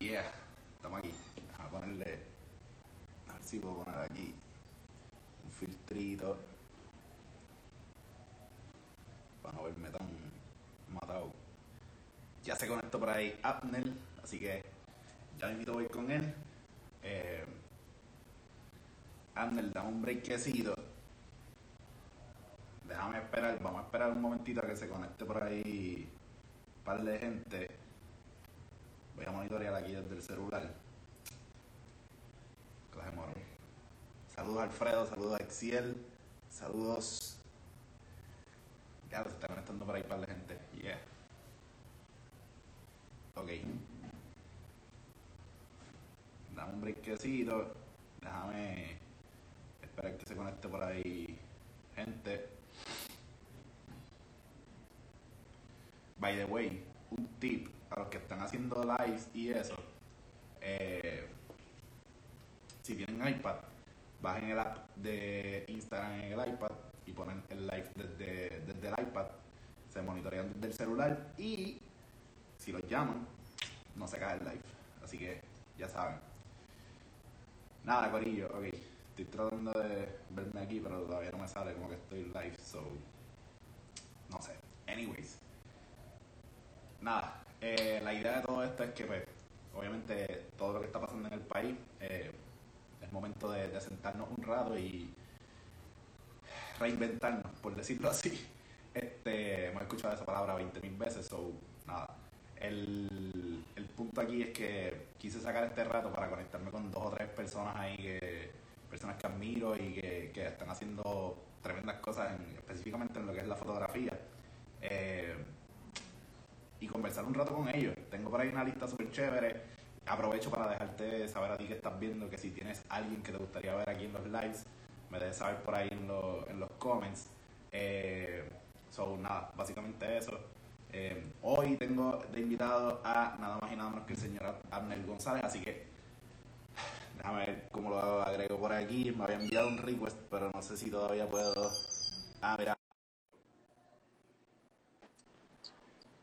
Yeah, estamos aquí. Vamos a ponerle. A ver si puedo poner aquí un filtrito. Para no verme tan matado. Ya se conectó por ahí Abner, así que ya me invito a ir con él. Eh, Abner, dame un breakcito. Déjame esperar, vamos a esperar un momentito a que se conecte por ahí un par de gente. Voy a monitorear aquí desde el celular. Morón. Saludos Alfredo, saludos a Exiel, saludos. Ya se está conectando por ahí par de gente. Yeah. Ok. Dame un breakcito. Déjame esperar que se conecte por ahí gente. By the way, un tip los que están haciendo lives y eso. eh, si tienen iPad, bajen el app de Instagram en el iPad y ponen el live desde, desde el iPad. Se monitorean desde el celular y si los llaman, no se cae el live. Así que ya saben. Nada, Corillo, ok. Estoy tratando de verme aquí, pero todavía no me sale como que estoy live, so. No sé. Anyways. Nada, eh, la idea de todo esto es que, pues, obviamente, todo lo que está pasando en el país, eh, es momento de, sentarnos un rato y reinventarnos, por decirlo así. Este, hemos escuchado esa palabra 20.000 veces, so, nada. El, el punto aquí es que quise sacar este rato para conectarme con dos o tres personas ahí, que, personas que admiro y que, que están haciendo tremendas cosas, en- específicamente en lo que es la fotografía. Eh, y conversar un rato con ellos. Tengo por ahí una lista súper chévere. Aprovecho para dejarte saber a ti que estás viendo que si tienes alguien que te gustaría ver aquí en los lives, me dejes saber por ahí en, los- en los comments. Eh, so, nada, básicamente eso. Eh, hoy tengo de invitado a nada más y nada menos que el señor Abner González, así que déjame ver cómo lo agrego por aquí. Me había enviado un request, pero no sé si todavía puedo. Ah, mira,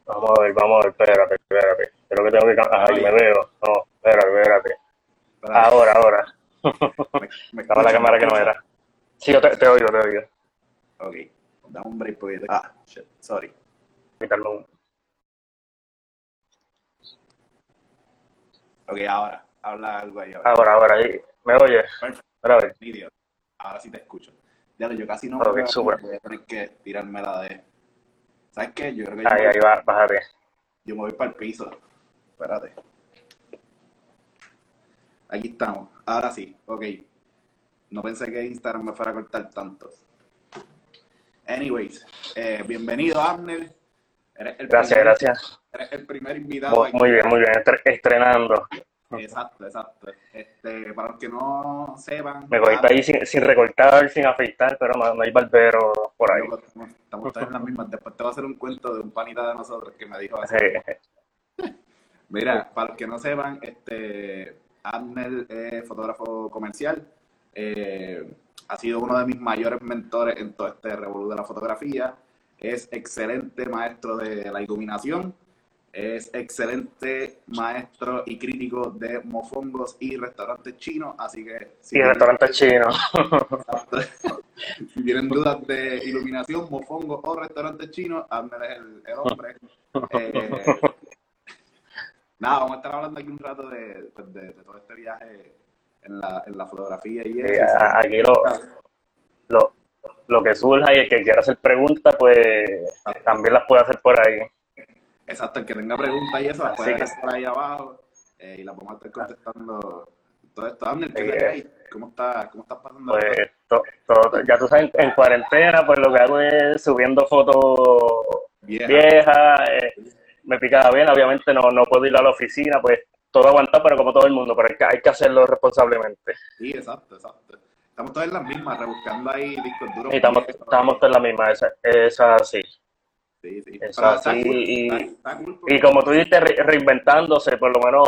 Vamos a ver, vamos a ver, espérate, espérate. Creo que tengo que cam- Ay, me veo. No, espérate, espérate. Ahora, ahora. me- me Estaba la cámara que no ¿Me era. Sí, yo te, te oigo, te oigo. Ok, dame un break porque... Ah, shit, sorry. Quitarlo un- Ok, ahora, habla algo ahí. Ahora. Ahora, ahora, ahí. ¿Me oyes? Perfecto. Ahora sí te escucho. Ya yo casi no Ok, me veo, súper. voy a tener que tirarme la de... ¿Sabes qué? Yo creo que yo, Ahí, me, ahí va, bájate. yo me voy para el piso. Espérate. Aquí estamos. Ahora sí, ok. No pensé que Instagram me fuera a cortar tanto. Anyways, eh, bienvenido, Abner. Eres el Gracias, primer, gracias. Eres el primer invitado Muy, bien, muy bien. Estre- estrenando. Exacto, exacto. Este, para los que no sepan, Me cogiste ahí sin, sin recortar, sin afeitar, pero no, no hay barbero por ahí. Estamos, en las mismas. Después te voy a hacer un cuento de un panita de nosotros que me dijo así. Mira, para los que no sepan, este, Abner es fotógrafo comercial. eh, ha sido uno de mis mayores mentores en todo este revolú de la fotografía. Es excelente maestro de la iluminación. Es excelente maestro y crítico de mofongos y restaurantes chinos. Así que si Y tienen- restaurante chino. si tienen dudas de iluminación, mofongo o restaurantes chinos, Abner es el, el hombre. Eh, nada, vamos a estar hablando aquí un rato de, pues, de- de todo este viaje en la, en la fotografía y eso. aquí lo, lo, lo que surja y el que quiera hacer preguntas, pues también las puede hacer por ahí. Exacto, el que tenga preguntas y eso, las puede dejar por ahí abajo eh, y las vamos a estar contestando todo esto. ¿Cómo estás cómo estás pasando? Pues to- ya tú sabes, en cuarentena, pues lo que hago es subiendo fotos Vieja. viejas, eh, me picaba bien, obviamente no, no puedo ir a la oficina, pues todo aguantar, pero como todo el mundo, pero hay que, hay que hacerlo responsablemente. Sí, exacto, exacto. Estamos todos en las mismas, rebuscando ahí discos duros. Y estamos, estamos todos en la misma, esa, esa sí. Sí, sí. Pero está cool, y- está- está cool porque- Y como tú dices, re- reinventándose, por lo menos,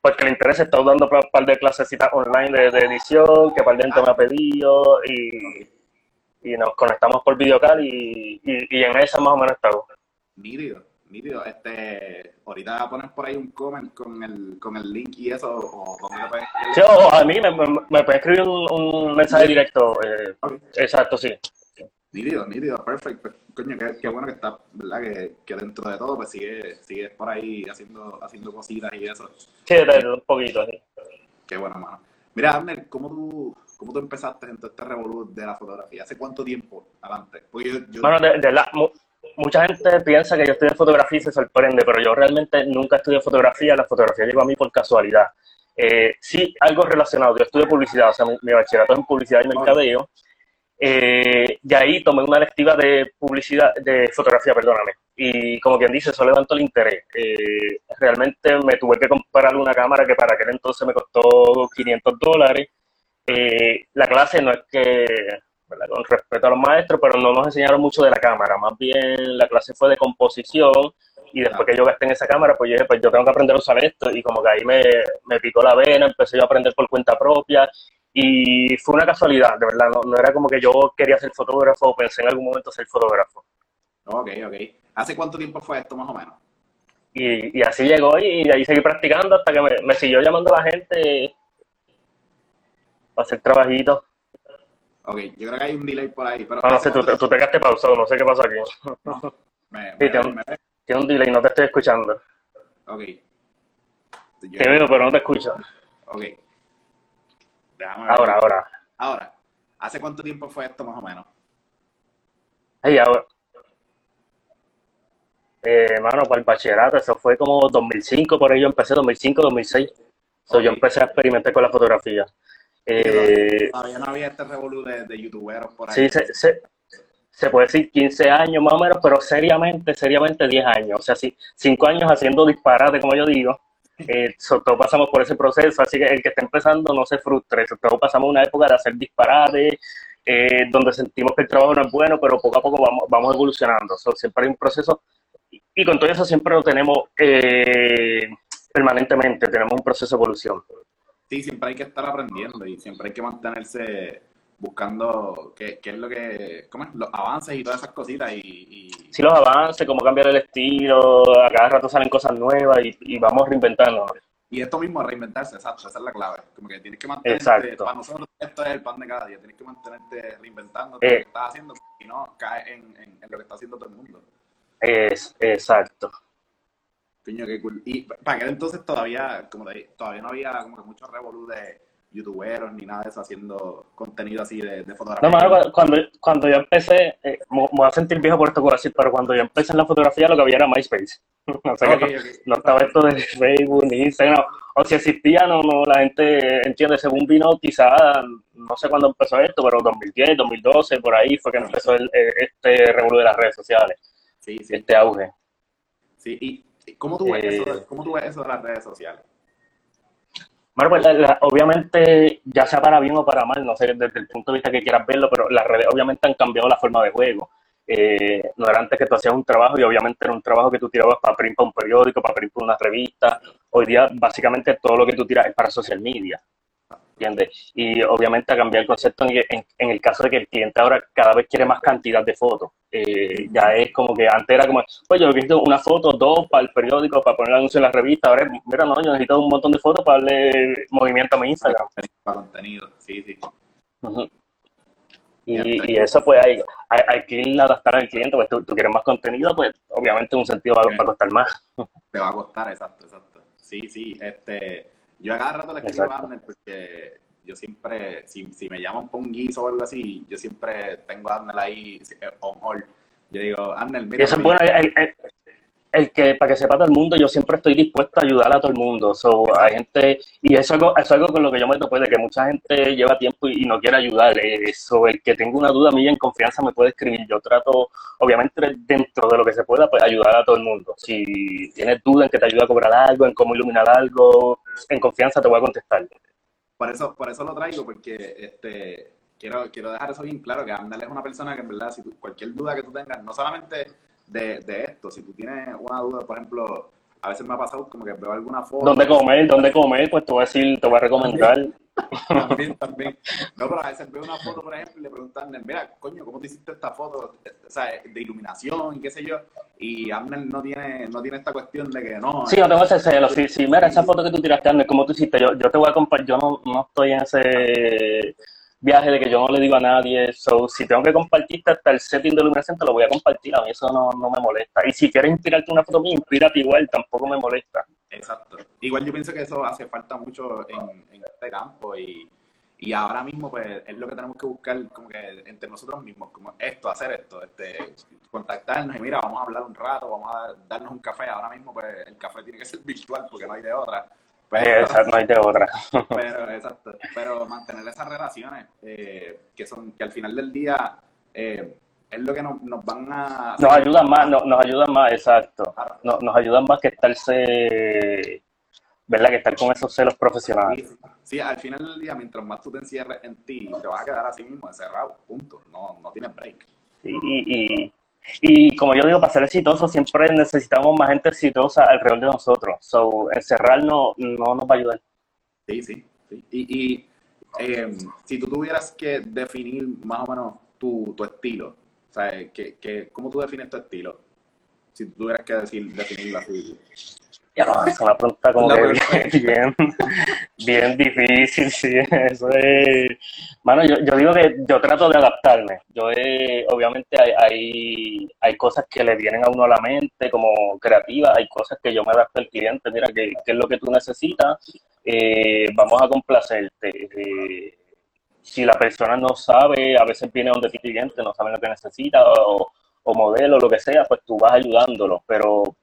pues que le interesa, está dando un par de clasecitas online de, de edición, que par de gente me ha pedido, y, y nos conectamos por videocal, y, y, y en esa más o menos estamos. Nítido, nítido. Este, ahorita pones por ahí un comment con el, con el link y eso, o Sí, o a mí me, me, me puede escribir un, un mensaje directo. eh, exacto, sí. Nítido, nítido, perfecto. Coño, qué, qué bueno que está, ¿verdad? Que, que dentro de todo, pues sigue, sigue por ahí haciendo, haciendo cositas y eso. Sí, de- un poquito. sí. Qué bueno, mano. Mira, Abner, ¿cómo tú, cómo tú empezaste en todo este revolú de la fotografía? ¿Hace cuánto tiempo adelante? Porque yo, yo Bueno, de, de la, mu- mucha gente piensa que yo estudié fotografía y se sorprende, pero yo realmente nunca estudié fotografía. La fotografía llegó a mí por casualidad. Eh, sí, algo relacionado. Yo estudié publicidad, o sea, mi, mi bachillerato es en publicidad y mercadeo. Eh, y ahí tomé una lectiva de publicidad, de fotografía, perdóname. Y como quien dice, eso levantó el interés. Eh, realmente me tuve que comprar una cámara que para aquel entonces me costó 500 dólares. Eh, la clase no es que, ¿verdad? con respeto a los maestros, pero no nos enseñaron mucho de la cámara. Más bien la clase fue de composición. Y después que yo gasté en esa cámara, pues yo dije, pues yo tengo que aprender a usar esto. Y como que ahí me, me picó la vena, empecé yo a aprender por cuenta propia. Y fue una casualidad, de verdad. No, no era como que yo quería ser fotógrafo o pensé en algún momento ser fotógrafo. Ok, ok. ¿Hace cuánto tiempo fue esto, más o menos? Y, y así llegó y de ahí seguí practicando hasta que me, me siguió llamando la gente para hacer trabajitos. Ok, yo creo que hay un delay por ahí, pero... Ah, no ¿hace sé, tú, cuánto tú te quedaste pausado, no sé qué pasó aquí. Me, Sí, me, me- Tiene un delay, no te estoy escuchando. ok. Te veo, pero no te escucho. ok. Déjame ver. Ahora, ahora. Ahora, ¿hace cuánto tiempo fue esto, más o menos? Ay, ahora. Eh, mano, para el bachillerato, eso fue como 2005, por ahí yo empecé, 2005, 2006. So, Yo Ok. empecé a experimentar con la fotografía. Eh, Todavía no había este revolú de, de youtuberos por ahí. sí, se, se, se puede decir 15 años más o menos, pero seriamente, seriamente 10 años. O sea, sí, 5 años haciendo disparate, como yo digo. Eh, so, todos pasamos por ese proceso, así que el que está empezando no se frustre. So, Todos pasamos una época de hacer disparate, eh, donde sentimos que el trabajo no es bueno, pero poco a poco vamos, vamos evolucionando. So, siempre hay un proceso y, y con todo eso siempre lo tenemos eh, permanentemente, tenemos un proceso de evolución. Sí, siempre hay que estar aprendiendo y siempre hay que mantenerse buscando qué, qué es lo que, ¿cómo es? Los avances y todas esas cositas y, y- Si los avances, cómo cambiar el estilo, a cada rato salen cosas nuevas y, y vamos reinventándonos. y esto mismo, reinventarse, exacto, esa es la clave. Como que tienes que mantenerte, Exacto. para nosotros esto es el pan de cada día, tienes que mantenerte reinventando Eh. lo que estás haciendo y no caes en, en- en lo que está haciendo todo el mundo. Es, exacto. Coño, qué cool. Y para aquel entonces todavía, como te dije, todavía no había como que mucho revolú de youtuberos ni nada de eso haciendo contenido así de, de fotografía. No, mano, cu- cuando, cuando yo empecé, eh, me, voy a sentir viejo por esto que voy a decir, pero cuando yo empecé en la fotografía lo que había era MySpace. O sea que Ok, no, estaba esto de Facebook ni Instagram. O si existía, no, no, la gente entiende, según vino, quizá, no sé cuándo empezó esto, pero 2010, 2012, por ahí fue que empezó el, este revuelo de las redes sociales, Sí, sí. este auge. Sí, y ¿cómo tú, ves Eh, eso, ¿cómo tú ves eso de las redes sociales? Bueno, pues la- la- obviamente, ya sea para bien o para mal, no sé desde el punto de vista que quieras verlo, pero las redes obviamente han cambiado la forma de juego. Eh, no era antes que tú hacías un trabajo y obviamente era un trabajo que tú tirabas para print para un periódico, para print una revista. Hoy día, básicamente, todo lo que tú tiras es para social media. ¿Entiendes? Y obviamente ha cambiado el concepto en, en- en el caso de que el cliente ahora cada vez quiere más cantidad de fotos. Eh, ya es como que antes era como, pues yo necesito una foto, dos para el periódico, para poner el anuncio en la revista. Ahora, mira, no, yo necesito un montón de fotos para darle movimiento a mi Instagram. Para contenido, sí, sí. Y, y eso pues hay, hay, hay que ir a adaptar al cliente, pues tú, tú quieres más contenido, pues obviamente en un sentido va, va a costar más. Te va a costar, exacto, exacto. Sí, sí, este, yo a cada rato le escribo a Exacto. Abner porque yo siempre, si, si me llaman por un guiso o algo así, yo siempre tengo a Abner ahí eh, on hold. Yo digo, Abner, mira, eso es bueno, el, el- el que, para que sepa todo el mundo, yo siempre estoy dispuesto a ayudar a todo el mundo. So, hay gente, y eso es algo, con lo que yo me topo, de que mucha gente lleva tiempo y, no quiere ayudar. Eso, el que tenga una duda mía en confianza me puede escribir. Yo trato, obviamente, dentro de lo que se pueda, pues ayudar a todo el mundo. Si tienes duda en que te ayuda a cobrar algo, en cómo iluminar algo, en confianza te voy a contestar. por eso, por eso lo traigo, porque este, quiero, quiero dejar eso bien claro, que Abner es una persona que en verdad, si tú- cualquier duda que tú tengas, no solamente de, de esto, si tú tienes una duda, por ejemplo, a veces me ha pasado como que veo alguna foto. ¿Dónde comer? ¿Dónde comer? Pues te voy a decir, te voy a recomendar. también, también. No, pero a veces veo una foto, por ejemplo, y le preguntan, mira, coño, ¿cómo te hiciste esta foto? O sea, de iluminación y qué sé yo. Y Amner no tiene, no tiene esta cuestión de que no. Sí, yo tengo ese celo. Sí, sí, mira, esa foto que tú tiraste, Amner, ¿cómo tú hiciste? Yo, yo te voy a compartir, yo no, no estoy en ese viaje de que yo no le digo a nadie. So, si tengo que compartirte hasta el setting de iluminación, te lo voy a compartir. A mí eso no, no me molesta. Y si quieres inspirarte una foto mía, inspírate igual, tampoco me molesta. Exacto. Igual yo pienso que eso hace falta mucho en, en este campo y, y, ahora mismo pues es lo que tenemos que buscar como que entre nosotros mismos, como esto, hacer esto, este, contactarnos y mira, vamos a hablar un rato, vamos a darnos un café. Ahora mismo pues el café tiene que ser virtual porque no hay de otra. Pero, no hay de otra. pero, exacto. Pero mantener esas relaciones eh, que son, que al final del día eh, es lo que nos, nos van a... Nos ayudan más, no, nos ayudan más, exacto. Nos, nos ayudan más que estarse, ¿verdad? Que estar con esos celos profesionales. Sí, al final del día, mientras más tú te encierres en ti, te vas a quedar así mismo encerrado, punto. No, no tienes break. y, y, y, como yo digo, para ser exitoso siempre necesitamos más gente exitosa alrededor de nosotros. So, encerrarnos no nos va a ayudar. Sí, sí. Y, y eh, si tú tuvieras que definir más o menos tu, tu estilo, ¿Sabes? ¿Qué, qué, cómo tú defines tu estilo? Si tú tuvieras que decir, definirlo así. Ya no, es una pregunta como que bien, bien, difícil, sí, eso es... Bueno, yo, yo digo que yo trato de adaptarme. Yo obviamente hay, hay, hay, cosas que le vienen a uno a la mente como creativa, hay cosas que yo me adapto al cliente, mira, ¿qué, qué es lo que tú necesitas? Eh, vamos a complacerte. Eh, si la persona no sabe, a veces viene donde ti cliente, no sabe lo que necesita o, o modelo, lo que sea, pues tú vas ayudándolo, pero pues,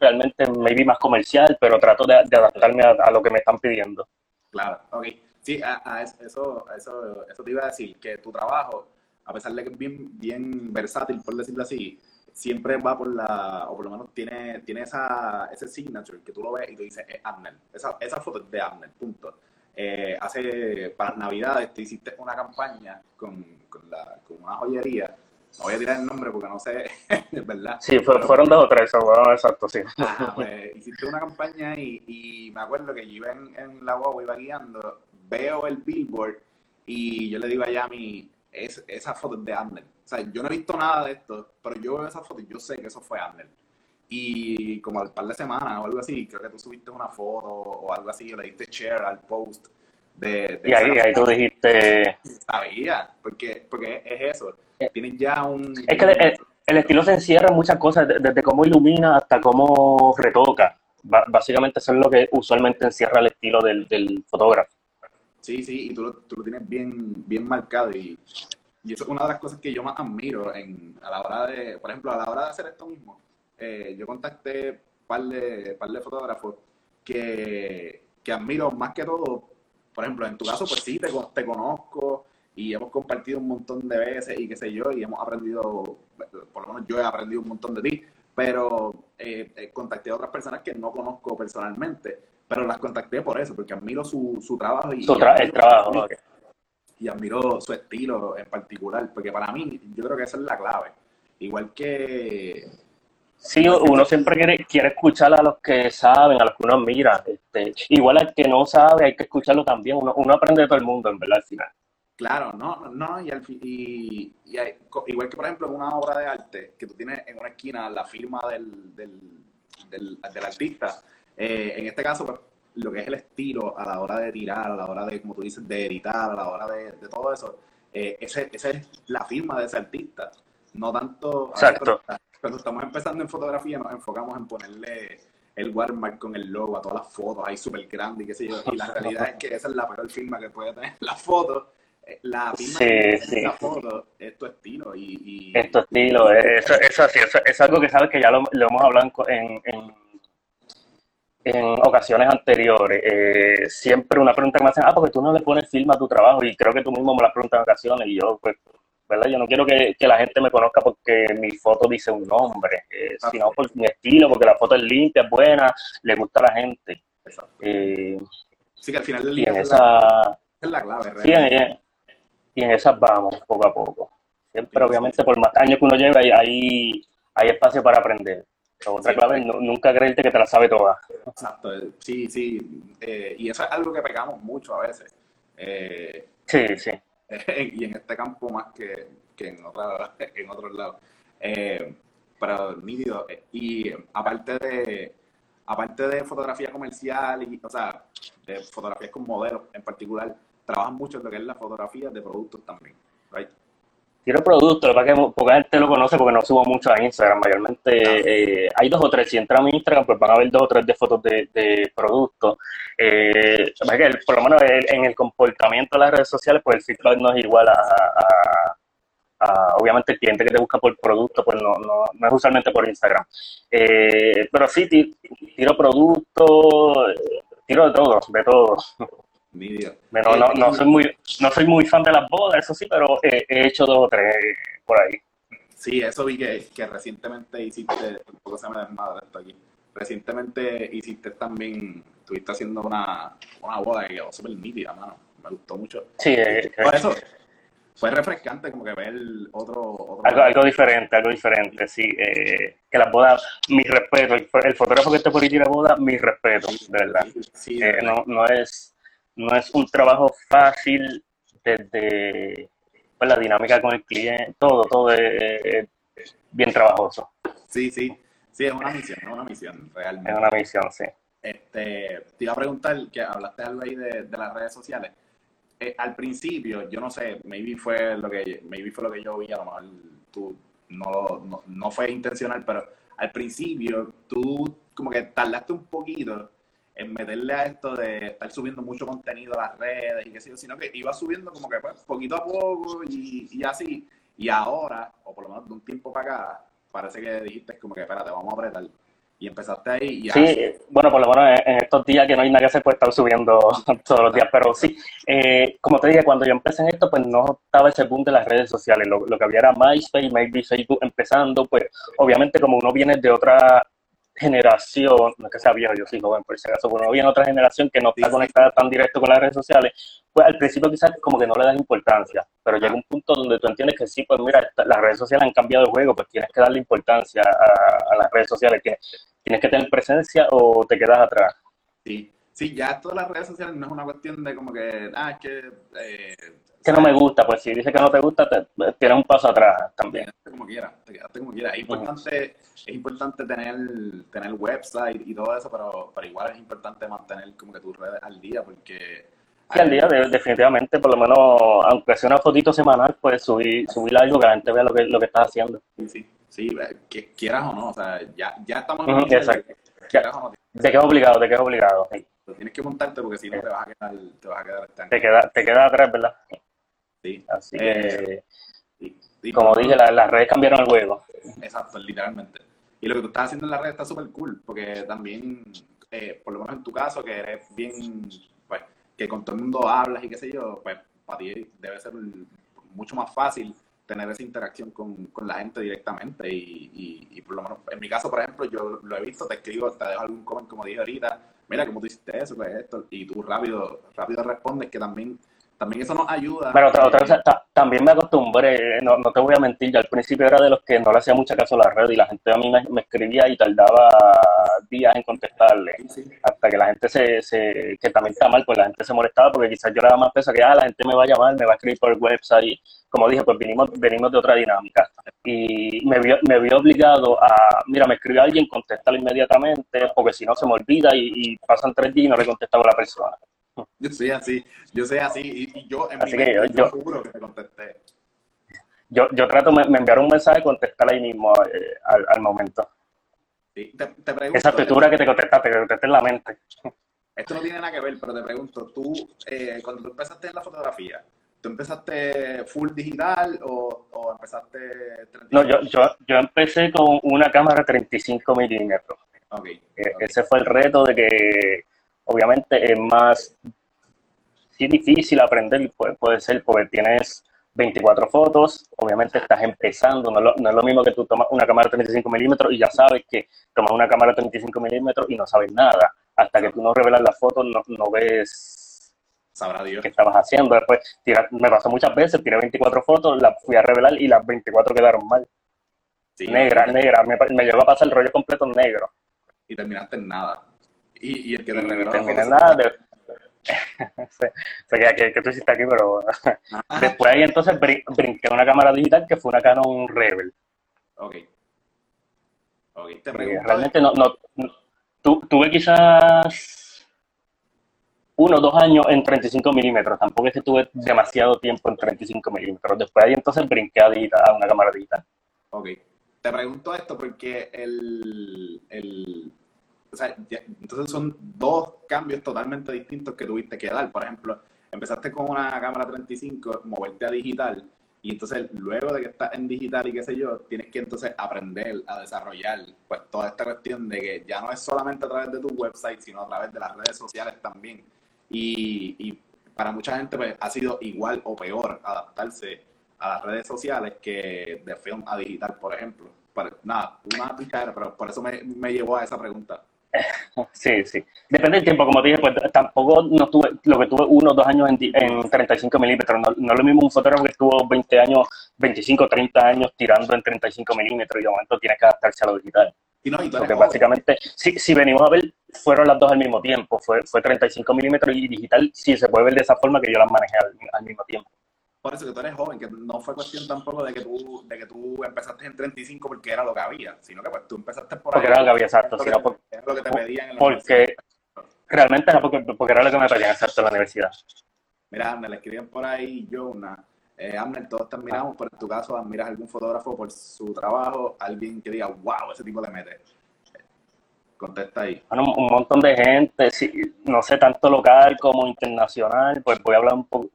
realmente maybe más comercial, pero trato de, adaptarme a, lo que me están pidiendo. Claro, ok. Sí, a, eso, eso, eso te iba a decir, que tu trabajo, a pesar de que es bien, bien versátil, por decirlo así, siempre va por la, o por lo menos tiene, tiene esa, ese signature que tú lo ves y tú dices, es Abner. Esa, esa foto es de Abner, punto. Eh, hace, para Navidades, tú hiciste una campaña con, con, la, con, una joyería. No voy a tirar el nombre porque no sé, es verdad. Sí, fue, fueron dos o tres, bueno, exacto, sí. Ajá, pues, hiciste una campaña y, y, me acuerdo que yo iba en, en la guagua, iba guiando, veo el billboard y yo le digo a Yami, es, esa foto es de Abner. O sea, yo no he visto nada de esto, pero yo veo esa foto y yo sé que eso fue Abner. Y como al par de semanas o algo así, creo que tú subiste una foto o algo así, le diste share al post. De, de y ahí, ahí tú dijiste... Sabía, porque, porque es eso. Tienes ya un... Es que el, el estilo se encierra en muchas cosas, desde cómo ilumina hasta cómo retoca. básicamente eso es lo que usualmente encierra el estilo del, del fotógrafo. Sí, sí, y tú lo, tú lo tienes bien, bien marcado y, y, eso es una de las cosas que yo más admiro en, a la hora de, por ejemplo, a la hora de hacer esto mismo eh, yo contacté un par de, par de fotógrafos que, que, admiro más que todo. Por ejemplo, en tu caso, pues sí, te, te conozco y hemos compartido un montón de veces y qué sé yo, y hemos aprendido, por lo menos yo he aprendido un montón de ti, pero eh, eh, contacté a otras personas que no conozco personalmente, pero las contacté por eso, porque admiro su, su trabajo y, su tra y el trabajo, okay. y admiro su estilo en particular, porque para mí yo creo que esa es la clave. Igual que Sí, uno siempre quiere, quiere escuchar a los que saben, a los que uno mira. Este, igual al que no sabe, hay que escucharlo también. Uno, uno aprende de todo el mundo, en verdad, al final. Claro, no, no, y, al, y, y hay, igual que por ejemplo en una obra de arte, que tú tienes en una esquina la firma del, del, del, del artista, eh, en este caso, pues, lo que es el estilo a la hora de tirar, a la hora de, como tú dices, de editar, a la hora de, de todo eso, eh, esa es la firma de ese artista, no tanto... Exacto cuando estamos empezando en fotografía nos enfocamos en ponerle el watermark con el logo a todas las fotos ahí súper grande y qué sé yo. Y la realidad es que esa es la peor firma que puede tener la foto. Eh, la firma sí, de sí. foto es tu estilo. Y, y es tu estilo. Eso, eso, sí, eso, es algo que sabes que ya lo, lo hemos hablado en, en, en ocasiones anteriores. Eh, siempre una pregunta que me hacen, ah, porque tú no le pones firma a tu trabajo. Y creo que tú mismo me la preguntas en ocasiones. Y yo, pues, ¿verdad? Yo no quiero que, que, la gente me conozca porque mi foto dice un nombre, eh, Ah, sino por mi estilo, porque la foto es limpia, es buena, le gusta a la gente. Eh, sí, que al final del día es, esa, la, es la clave. Sí, en, y en esas vamos, poco a poco. Siempre, obviamente, por más años que uno lleve, hay, hay, espacio para aprender. otra clave es nunca creerte que te la sabe toda. Exacto, sí, sí. Eh, y eso es algo que pegamos mucho a veces. Eh, sí, sí. y en este campo más que, que en, otra, en otros lados. Eh, pero nítido. Y aparte de, aparte de fotografía comercial, y, o sea, de fotografías con modelos en particular, trabajan mucho en lo que es la fotografía de productos también, right? Tiro productos, para que poca gente lo conoce porque no subo mucho a Instagram. Mayormente eh, hay dos o tres. Si entran a mi Instagram, pues van a ver dos o tres de fotos de, productos. Eh, por lo menos en el comportamiento de las redes sociales, pues el feedback no es igual a, obviamente el cliente que te busca por producto, pues no, no, no es usualmente por Instagram. Eh, pero sí, tiro productos, tiro de todo, de todo. Pero no, no, soy muy, no soy muy fan de las bodas, eso sí, pero he, hecho dos o tres por ahí. Sí, eso vi que, que recientemente hiciste, poco se me desmadre esto aquí. Recientemente hiciste también, estuviste haciendo una, una boda que quedó súper nítida, mano. Me gustó mucho. Sí, eh, eso fue refrescante como que ver otro... algo, algo, diferente, algo diferente, sí. Eh, que las bodas, mi respeto, el, fotógrafo que esté por ir a boda, mi respeto, de verdad. Sí, eh, no, no es no es un trabajo fácil desde pues, la dinámica con el cliente, todo, todo es, bien trabajoso. Sí, sí, sí, es una misión, es una misión, realmente. Es una misión, sí. Este, te iba a preguntar, que hablaste algo ahí de, las redes sociales. Eh, al principio, yo no sé, maybe fue lo que, maybe fue lo que yo vi, a lo mejor tú no, no, no fue intencional, pero al principio tú como que tardaste un poquito en meterle a esto de estar subiendo mucho contenido a las redes y qué sé sino que iba subiendo como que pues, poquito a poco y, y, así. Y ahora, o por lo menos de un tiempo para acá, parece que dijiste como que espérate, vamos a apretar. Y empezaste ahí y Sí, bueno, por lo menos en estos días que no hay que hacer, pues estar subiendo todos los días. Pero sí, eh, como te dije, cuando yo empecé en esto, pues no estaba ese boom de las redes sociales. Lo, lo que había era MySpace, maybe Facebook empezando. Pues obviamente como uno viene de otra generación, no es que sea viejo, yo soy joven por si acaso, pero no viene otra generación que no está conectada tan directo con las redes sociales, pues al principio quizás como que no le das importancia, pero llega un punto donde tú entiendes que sí, pues mira, las redes sociales han cambiado el juego, pues tienes que darle importancia a, las redes sociales, tienes, tienes que tener presencia o te quedas atrás. Sí, sí, ya todas las redes sociales no es una cuestión de como que, ah, es que eh, que no me gusta, pues si dice que no te gusta, te, tienes un paso atrás también. Te como quiera, te quedaste como quiera. Es importante, es importante tener, tener website y todo eso, pero, pero igual es importante mantener como que tus redes al día, porque... Sí, al día, definitivamente, por lo menos, aunque sea una fotito semanal, pues subir, subir algo que la gente vea lo que, lo que estás haciendo. Sí, sí, que quieras o no, o sea, ya, ya estamos... exacto. Quieras o no. Te quedas obligado, te quedas obligado, sí. tienes que montarte porque si no te vas a quedar, te vas a quedar Te queda, te queda atrás, ¿verdad? Sí. Así que, como dije, las redes cambiaron el juego. Exacto, literalmente. Y lo que tú estás haciendo en las redes está súper cool, porque también, eh, por lo menos en tu caso, que eres bien, pues, que con todo el mundo hablas y qué sé yo, pues para ti debe ser mucho más fácil tener esa interacción con, con la gente directamente y, y, por lo menos en mi caso, por ejemplo, yo lo he visto, te escribo, te dejo algún comment como dije ahorita, mira cómo tú hiciste eso, pues esto, y tú rápido, rápido respondes que también también eso nos ayuda. Pero otra, otra también me acostumbré, no, no, te voy a mentir, yo al principio era de los que no le hacía mucha caso a la red y la gente a mí me, escribía y tardaba días en contestarle. Hasta que la gente se, se, que también está mal, pues la gente se molestaba porque quizás yo era más pesa que, ah, la gente me va a llamar, me va a escribir por el website. Como dije, pues venimos, venimos de otra dinámica. Y me vio, me vio obligado a, mira, me escribe alguien, contéstalo inmediatamente, porque si no se me olvida y, y pasan tres días y no le contestaba a la persona. Yo soy así, yo soy así y, yo en así mi que yo, yo, que te contesté. Yo, yo trato, me, me enviaron un mensaje y contestar ahí mismo eh, al, al, momento. Sí, te, te pregunto, Esa textura que te contestaste, que te contesté en la mente. Esto no tiene nada que ver, pero te pregunto, tú, eh, cuando tú empezaste en la fotografía, ¿tú empezaste full digital o, o empezaste... 35? No, yo, yo, yo empecé con una cámara 35 milímetros. Okay, e, okay. Ese fue el reto de que obviamente es más sí, difícil aprender, puede, puede ser porque tienes 24 fotos, obviamente estás empezando, no es, lo, mismo que tú tomas una cámara de 35 milímetros y ya sabes que tomas una cámara de 35 milímetros y no sabes nada, hasta que tú no revelas las fotos no, no ves Sabrá Dios. qué estabas haciendo. Después me pasó muchas veces, tiré 24 fotos, las fui a revelar y las 24 quedaron mal. negra, negra. Me, me llegó a pasar el rollo completo negro. Y terminaste en nada. Y, y el que en nada. De... sé, que, que, tú hiciste aquí, pero después ahí entonces brinqué una cámara digital que fue una Canon Rebel. Ok. okay. Te Realmente no, no, tuve quizás uno o dos años en 35 milímetros. Tampoco es que tuve demasiado tiempo en 35 milímetros. Después ahí entonces brinqué a, digital, a una cámara digital. Ok. Te pregunto esto porque el, el entonces son dos cambios totalmente distintos que tuviste que dar. Por ejemplo, empezaste con una cámara 35, moverte a digital, y entonces luego de que estás en digital y qué sé yo, tienes que entonces aprender a desarrollar pues toda esta cuestión de que ya no es solamente a través de tu website, sino a través de las redes sociales también. Y, y para mucha gente pues ha sido igual o peor adaptarse a las redes sociales que de film a digital, por ejemplo. nada, una pichadera, pero por eso me, me llevó a esa pregunta. Sí, sí. Depende del tiempo, como te dije, pues tampoco no tuve, lo que tuve uno o dos años en, en 35 milímetros. No, no, es lo mismo un fotógrafo que estuvo 20 años, 25, 30 años tirando en 35 milímetros y de momento tiene que adaptarse a lo digital. Y no, Porque básicamente, si, si venimos a ver, fueron las dos al mismo tiempo. Fue, fue 35 milímetros y digital, sí, se puede ver de esa forma que yo las manejé al mismo tiempo por eso que tú eres joven, que no fue cuestión tampoco de que tú, de que tú empezaste en 35 porque era lo que había, sino que pues tú empezaste por ahí. Porque era lo que había, exacto. Sino porque, lo que te pedían en la Porque realmente era porque, porque, era lo que me pedían, exacto, en la universidad. Mira, Amner, le escriben por ahí, Jonah. Eh, Amner, todos te admiramos, pero en tu caso admiras algún fotógrafo por su trabajo, alguien que diga, wow, ese tipo de mete. Contesta ahí. Bueno, un montón de gente, no sé, tanto local como internacional, pues voy a hablar un poco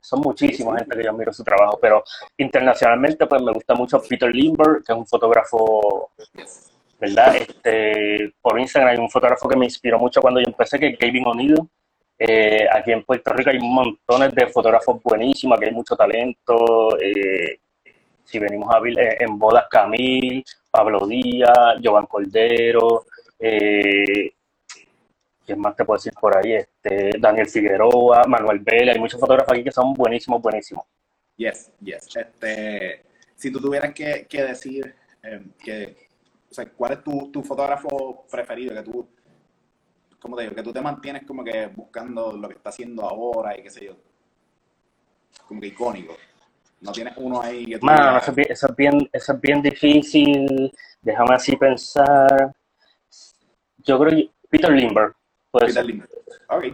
son muchísima gente que yo miro su trabajo, pero internacionalmente pues me gusta mucho Peter Lindbergh, que es un fotógrafo, ¿verdad? Este, por Instagram hay un fotógrafo que me inspiró mucho cuando yo empecé, que es Kevin O'Neill. Eh, aquí en Puerto Rico hay montones de fotógrafos buenísimos, aquí hay mucho talento. Eh, si venimos a ver eh, en bodas Camil, Pablo Díaz, Jovan Cordero, eh, ¿Quién más te puedo decir por ahí? Este, Daniel Figueroa, Manuel Vélez, hay muchos fotógrafos aquí que son buenísimos, buenísimos. Yes, yes. Este, si tú tuvieras que, decir em, que, o sea, ¿cuál es tu, tu, fotógrafo preferido? Que tú, ¿cómo te digo? Que tú te mantienes como que buscando lo que está haciendo ahora y qué sé yo. Como que icónico. No tienes uno ahí que tú Mano, eso, es bien, eso, es bien, eso es bien difícil. Déjame así pensar. Yo creo que Peter Lindbergh. Peter Ok,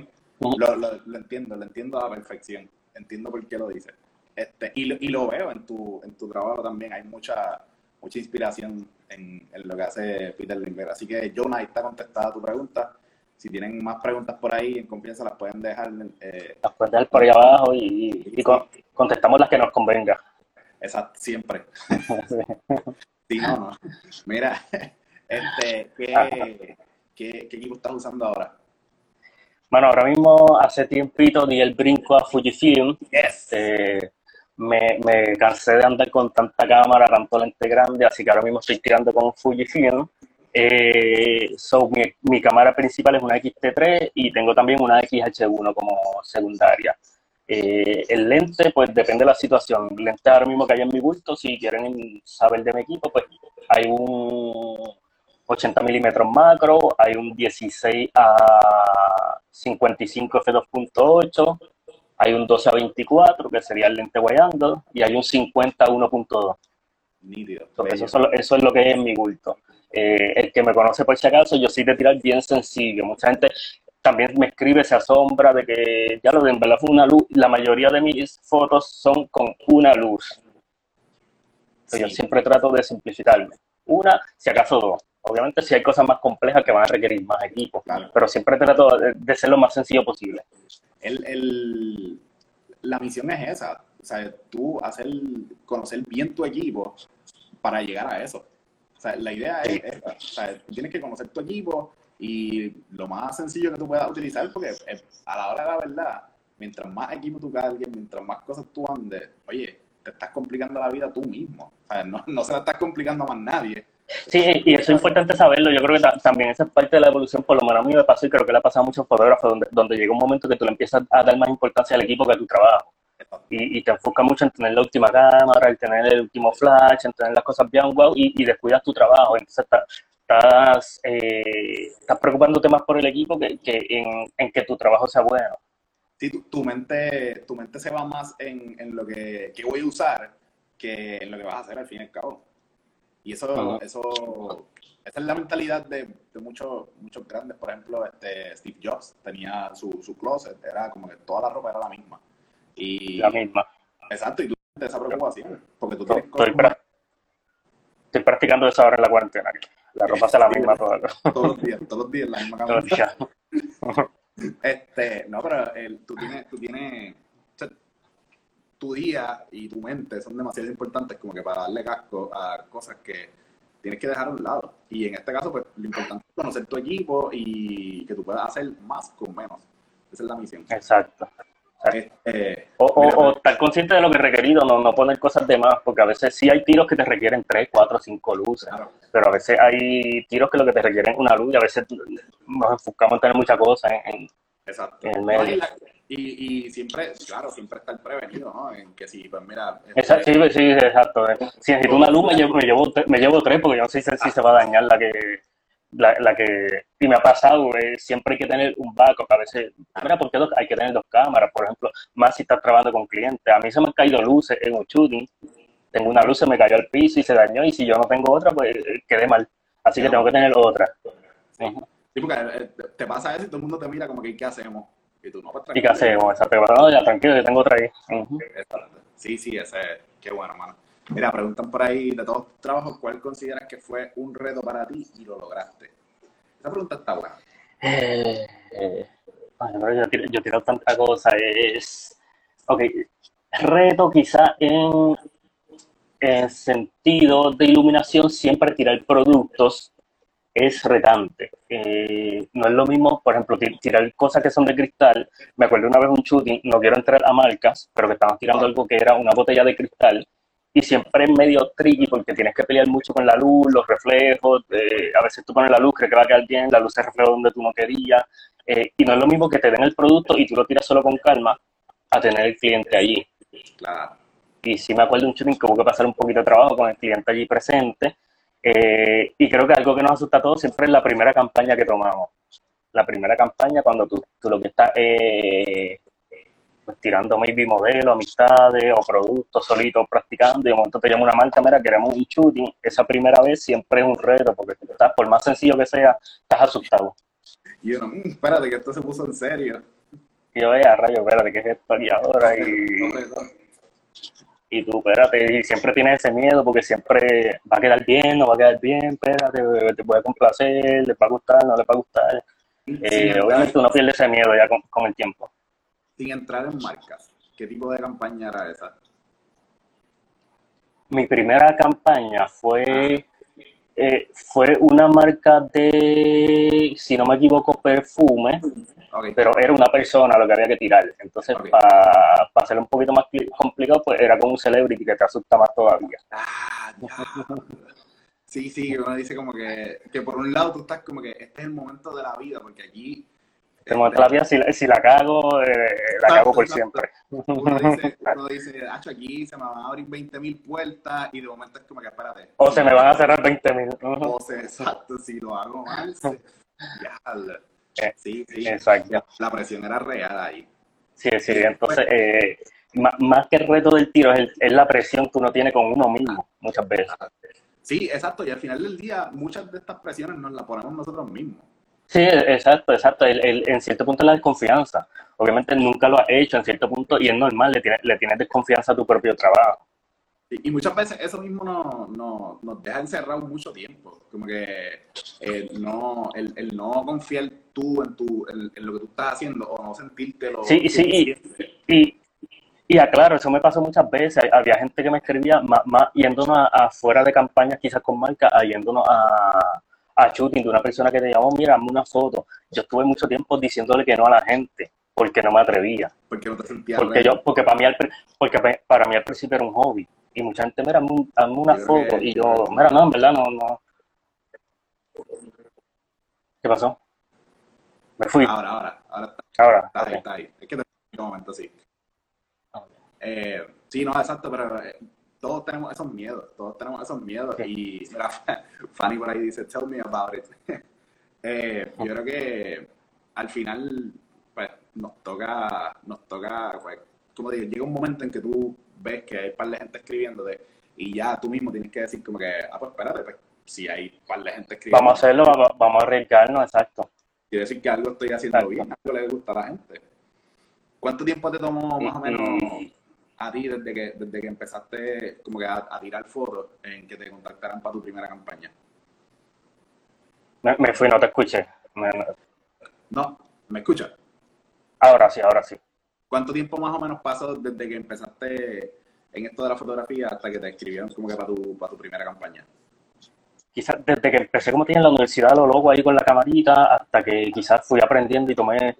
lo, lo, entiendo, lo entiendo a la perfección. Entiendo por qué lo dices. Este, y, lo, y lo veo en tu, en tu trabajo también. Hay mucha, mucha inspiración en, en lo que hace Peter Lindbergh. Así que, Jonah, ahí está contestada tu pregunta. Si tienen más preguntas por ahí, en confianza las pueden dejar. Eh, las pueden dejar por ahí abajo y, y contestamos las que nos convenga. Exacto, siempre. sí, no, no. Mira, este, ¿qué, ¿qué, ¿qué equipo estás usando ahora? Bueno, ahora mismo hace tiempito di el brinco a Fujifilm. Este, me, me, cansé de andar con tanta cámara, tanto lente grande, así que ahora mismo estoy tirando con Fujifilm. Eh, so, mi, mi, cámara principal es una XT3 y tengo también una XH1 como secundaria. Eh, el lente, pues depende de la situación. El lente ahora mismo que hay en mi gusto, si quieren saber de mi equipo, pues hay un 80 milímetros macro, hay un 16 a 55 f2.8, hay un 12 a 24 que sería el lente angle y hay un 50 a 1.2. Eso, eso, es lo que es mi gusto. Eh, el que me conoce por si acaso, yo sí de tirar bien sencillo. Mucha gente también me escribe, se asombra de que ya lo de en verdad fue una luz. La mayoría de mis fotos son con una luz. Yo siempre trato de simplificarme. Una, si acaso dos. Obviamente si hay cosas más complejas que van a requerir más equipo, pero siempre trato de, ser lo más sencillo posible. El, la misión es esa, o sea, tú hacer, conocer bien tu equipo para llegar a eso. O sea, la idea es esa, o sea, tienes que conocer tu equipo y lo más sencillo que tú puedas utilizar, porque a la hora de la verdad, mientras más equipo tú cargues, mientras más cosas tú andes, oye, te estás complicando la vida tú mismo. O sea, no, no se la estás complicando a más nadie Sí, y eso es importante saberlo. Yo creo que también esa es parte de la evolución, por lo menos a mí me pasó y creo que le ha pasado a muchos fotógrafos, donde, donde llega un momento que tú le empiezas a dar más importancia al equipo que a tu trabajo. y, te enfocas mucho en tener la última cámara, en tener el último flash, en tener las cosas bien wow y, descuidas tu trabajo. Entonces estás, eh, estás preocupándote más por el equipo que, en, que tu trabajo sea bueno. Sí, tu, mente, tu mente se va más en, lo que, voy a usar que en lo que vas a hacer al fin y al cabo. Y eso, eso esa es la mentalidad de, muchos, muchos grandes. Por ejemplo, este Steve Jobs tenía su, su closet, era como que toda la ropa era la misma. Y, la misma. Exacto, y tú tienes esa preocupación, porque tú tienes estoy, estoy, practicando eso ahora en la cuarentena. La ropa es la misma toda. Todos los días, todos los días la misma camisa. este, no, pero el, tú tienes, tú tienes tu día y tu mente son demasiado importantes como que para darle casco a cosas que tienes que dejar a un lado. Y en este caso, pues lo importante es conocer tu equipo y que tú puedas hacer más con menos. Esa es la misión. Exacto. Eh, o, estar consciente de lo que es requerido, no, no poner cosas de más, porque a veces sí hay tiros que te requieren 3, 4, 5 luces, pero a veces hay tiros que lo que te requieren una luz y a veces nos enfocamos en tener muchas cosas en, el medio. Y, siempre, claro, siempre estar prevenido, ¿no? En que si, pues mira... Exacto, sí, sí, exacto. Si necesito una luz, me llevo, me llevo, me llevo tres, porque yo no sé si se va a dañar la que la, la, que y me ha pasado, es siempre hay que tener un backup, a veces, mira, porque hay que tener dos cámaras, por ejemplo, más si estás trabajando con clientes. A mí se me han caído luces en un shooting, tengo una luz, se me cayó al piso y se dañó, y si yo no tengo otra, pues eh, quedé mal. Así que tengo que tener otra. Sí, porque eh, te pasa eso y todo el mundo te mira como que, ¿qué hacemos? Y tú, no, pues, ¿Y qué hacemos? Exacto, no, ya tranquilo, yo tengo otra ahí. Sí, sí, ese, qué bueno, mano. Mira, preguntan por ahí, de todos tus trabajos, ¿cuál consideras que fue un reto para ti y lo lograste? Esa pregunta está buena. Eh, eh, yo, tiro, yo tiro tanta cosa. Es. Ok, reto quizá en, en sentido de iluminación, siempre tirar productos es retante. Eh, no es lo mismo, por ejemplo, tirar cosas que son de cristal. Me acuerdo una vez un shooting, no quiero entrar a marcas, pero que estaban tirando algo que era una botella de cristal y siempre es medio tricky porque tienes que pelear mucho con la luz, los reflejos, eh, a veces tú pones la luz, crees que va a quedar bien, la luz se refleja donde tú no querías, eh, y no es lo mismo que te den el producto y tú lo tiras solo con calma a tener el cliente allí. Claro. Y sí me acuerdo de un shooting que hubo que pasar un poquito de trabajo con el cliente allí presente, eh, y creo que algo que nos asusta a todos siempre es la primera campaña que tomamos. La primera campaña cuando tú, tú lo que estás pues, tirando maybe modelos, amistades o productos solitos practicando y de momento te llama una marca, mira, queremos un shooting, esa primera vez siempre es un reto porque estás, por más sencillo que sea, estás asustado. Y yo, mmm, espérate que esto se puso en serio. Y yo, a rayo, espérate, que es esto y ahora y... Y tú, espérate, y siempre tienes ese miedo porque siempre va a quedar bien, no va a quedar bien, espérate, te puede complacer, le va a gustar, no le va a gustar. Eh, obviamente uno pierde ese miedo ya con el tiempo sin entrar en marcas, ¿qué tipo de campaña era esa? Mi primera campaña fue, eh, fue una marca de, si no me equivoco, perfume, pero era una persona lo que había que tirar. Entonces, para hacerlo un poquito más complicado, pues era como un celebrity que te asusta más todavía. Ah, Sí, sí, uno dice como que, que por un lado tú estás como que este es el momento de la vida, porque allí como la vida, si, si la cago, eh, la cago por siempre. Uno dice, uno dice, aquí se me van a abrir 20.000 puertas y de momento es como que espérate. O se me van a cerrar 20.000. O sea, exacto, si lo hago mal, ya. Eh, sí, sí. Exacto. La presión era real ahí. Sí, sí, entonces, eh, más, que el reto del tiro, es, es, la presión que uno tiene con uno mismo, muchas veces. Sí, exacto, y al final del día, muchas de estas presiones nos las ponemos nosotros mismos. Sí, exacto, exacto. El, en cierto punto la desconfianza. Obviamente nunca lo has hecho en cierto punto y es normal, le tienes, le tienes desconfianza a tu propio trabajo. Y, muchas veces eso mismo no, no, nos deja encerrados mucho tiempo. Como que el no, el, el no confiar tú en, tu, en, lo que tú estás haciendo o no sentirte lo Sí, sí, y, y, aclaro, eso me pasó muchas veces. Había gente que me escribía más, más yéndonos afuera de campañas, quizás con marca, a yéndonos a a shooting de una persona que te llamó, mira, dame una foto. Yo estuve mucho tiempo diciéndole que no a la gente porque no me atrevía. Porque no te sentías porque yo porque para mí al, porque para mí al principio era un hobby. Y mucha gente mira dame una foto y yo mira no en verdad no no ¿qué pasó? me fui. Ahora ahora ahora ahora está ahí, está ahí. es que te un momento sí. Eh, sí, no, exacto, pero eh, todos tenemos esos miedos, todos tenemos esos miedos. Y mira, Fanny por ahí dice, tell me about it. eh, yo creo que al final, pues, nos toca, nos toca, pues, como digo, llega un momento en que tú ves que hay un par de gente escribiéndote y ya tú mismo tienes que decir como que, ah, pues espérate, pues, si hay un par de gente escribiendo. Vamos a hacerlo, vamos, a arriesgarnos, exacto. Quiere decir que algo estoy haciendo bien, algo le gusta a la gente. ¿Cuánto tiempo te tomó más o menos a ti desde que, desde que empezaste como que a, tirar fotos en que te contactaran para tu primera campaña? Me, fui, no te escuché. No, ¿me escuchas? Ahora sí, ahora sí. ¿Cuánto tiempo más o menos pasó desde que empezaste en esto de la fotografía hasta que te escribieron como que para tu, para tu primera campaña? Quizás desde que empecé como tenía en la universidad, lo loco ahí con la camarita, hasta que quizás fui aprendiendo y tomé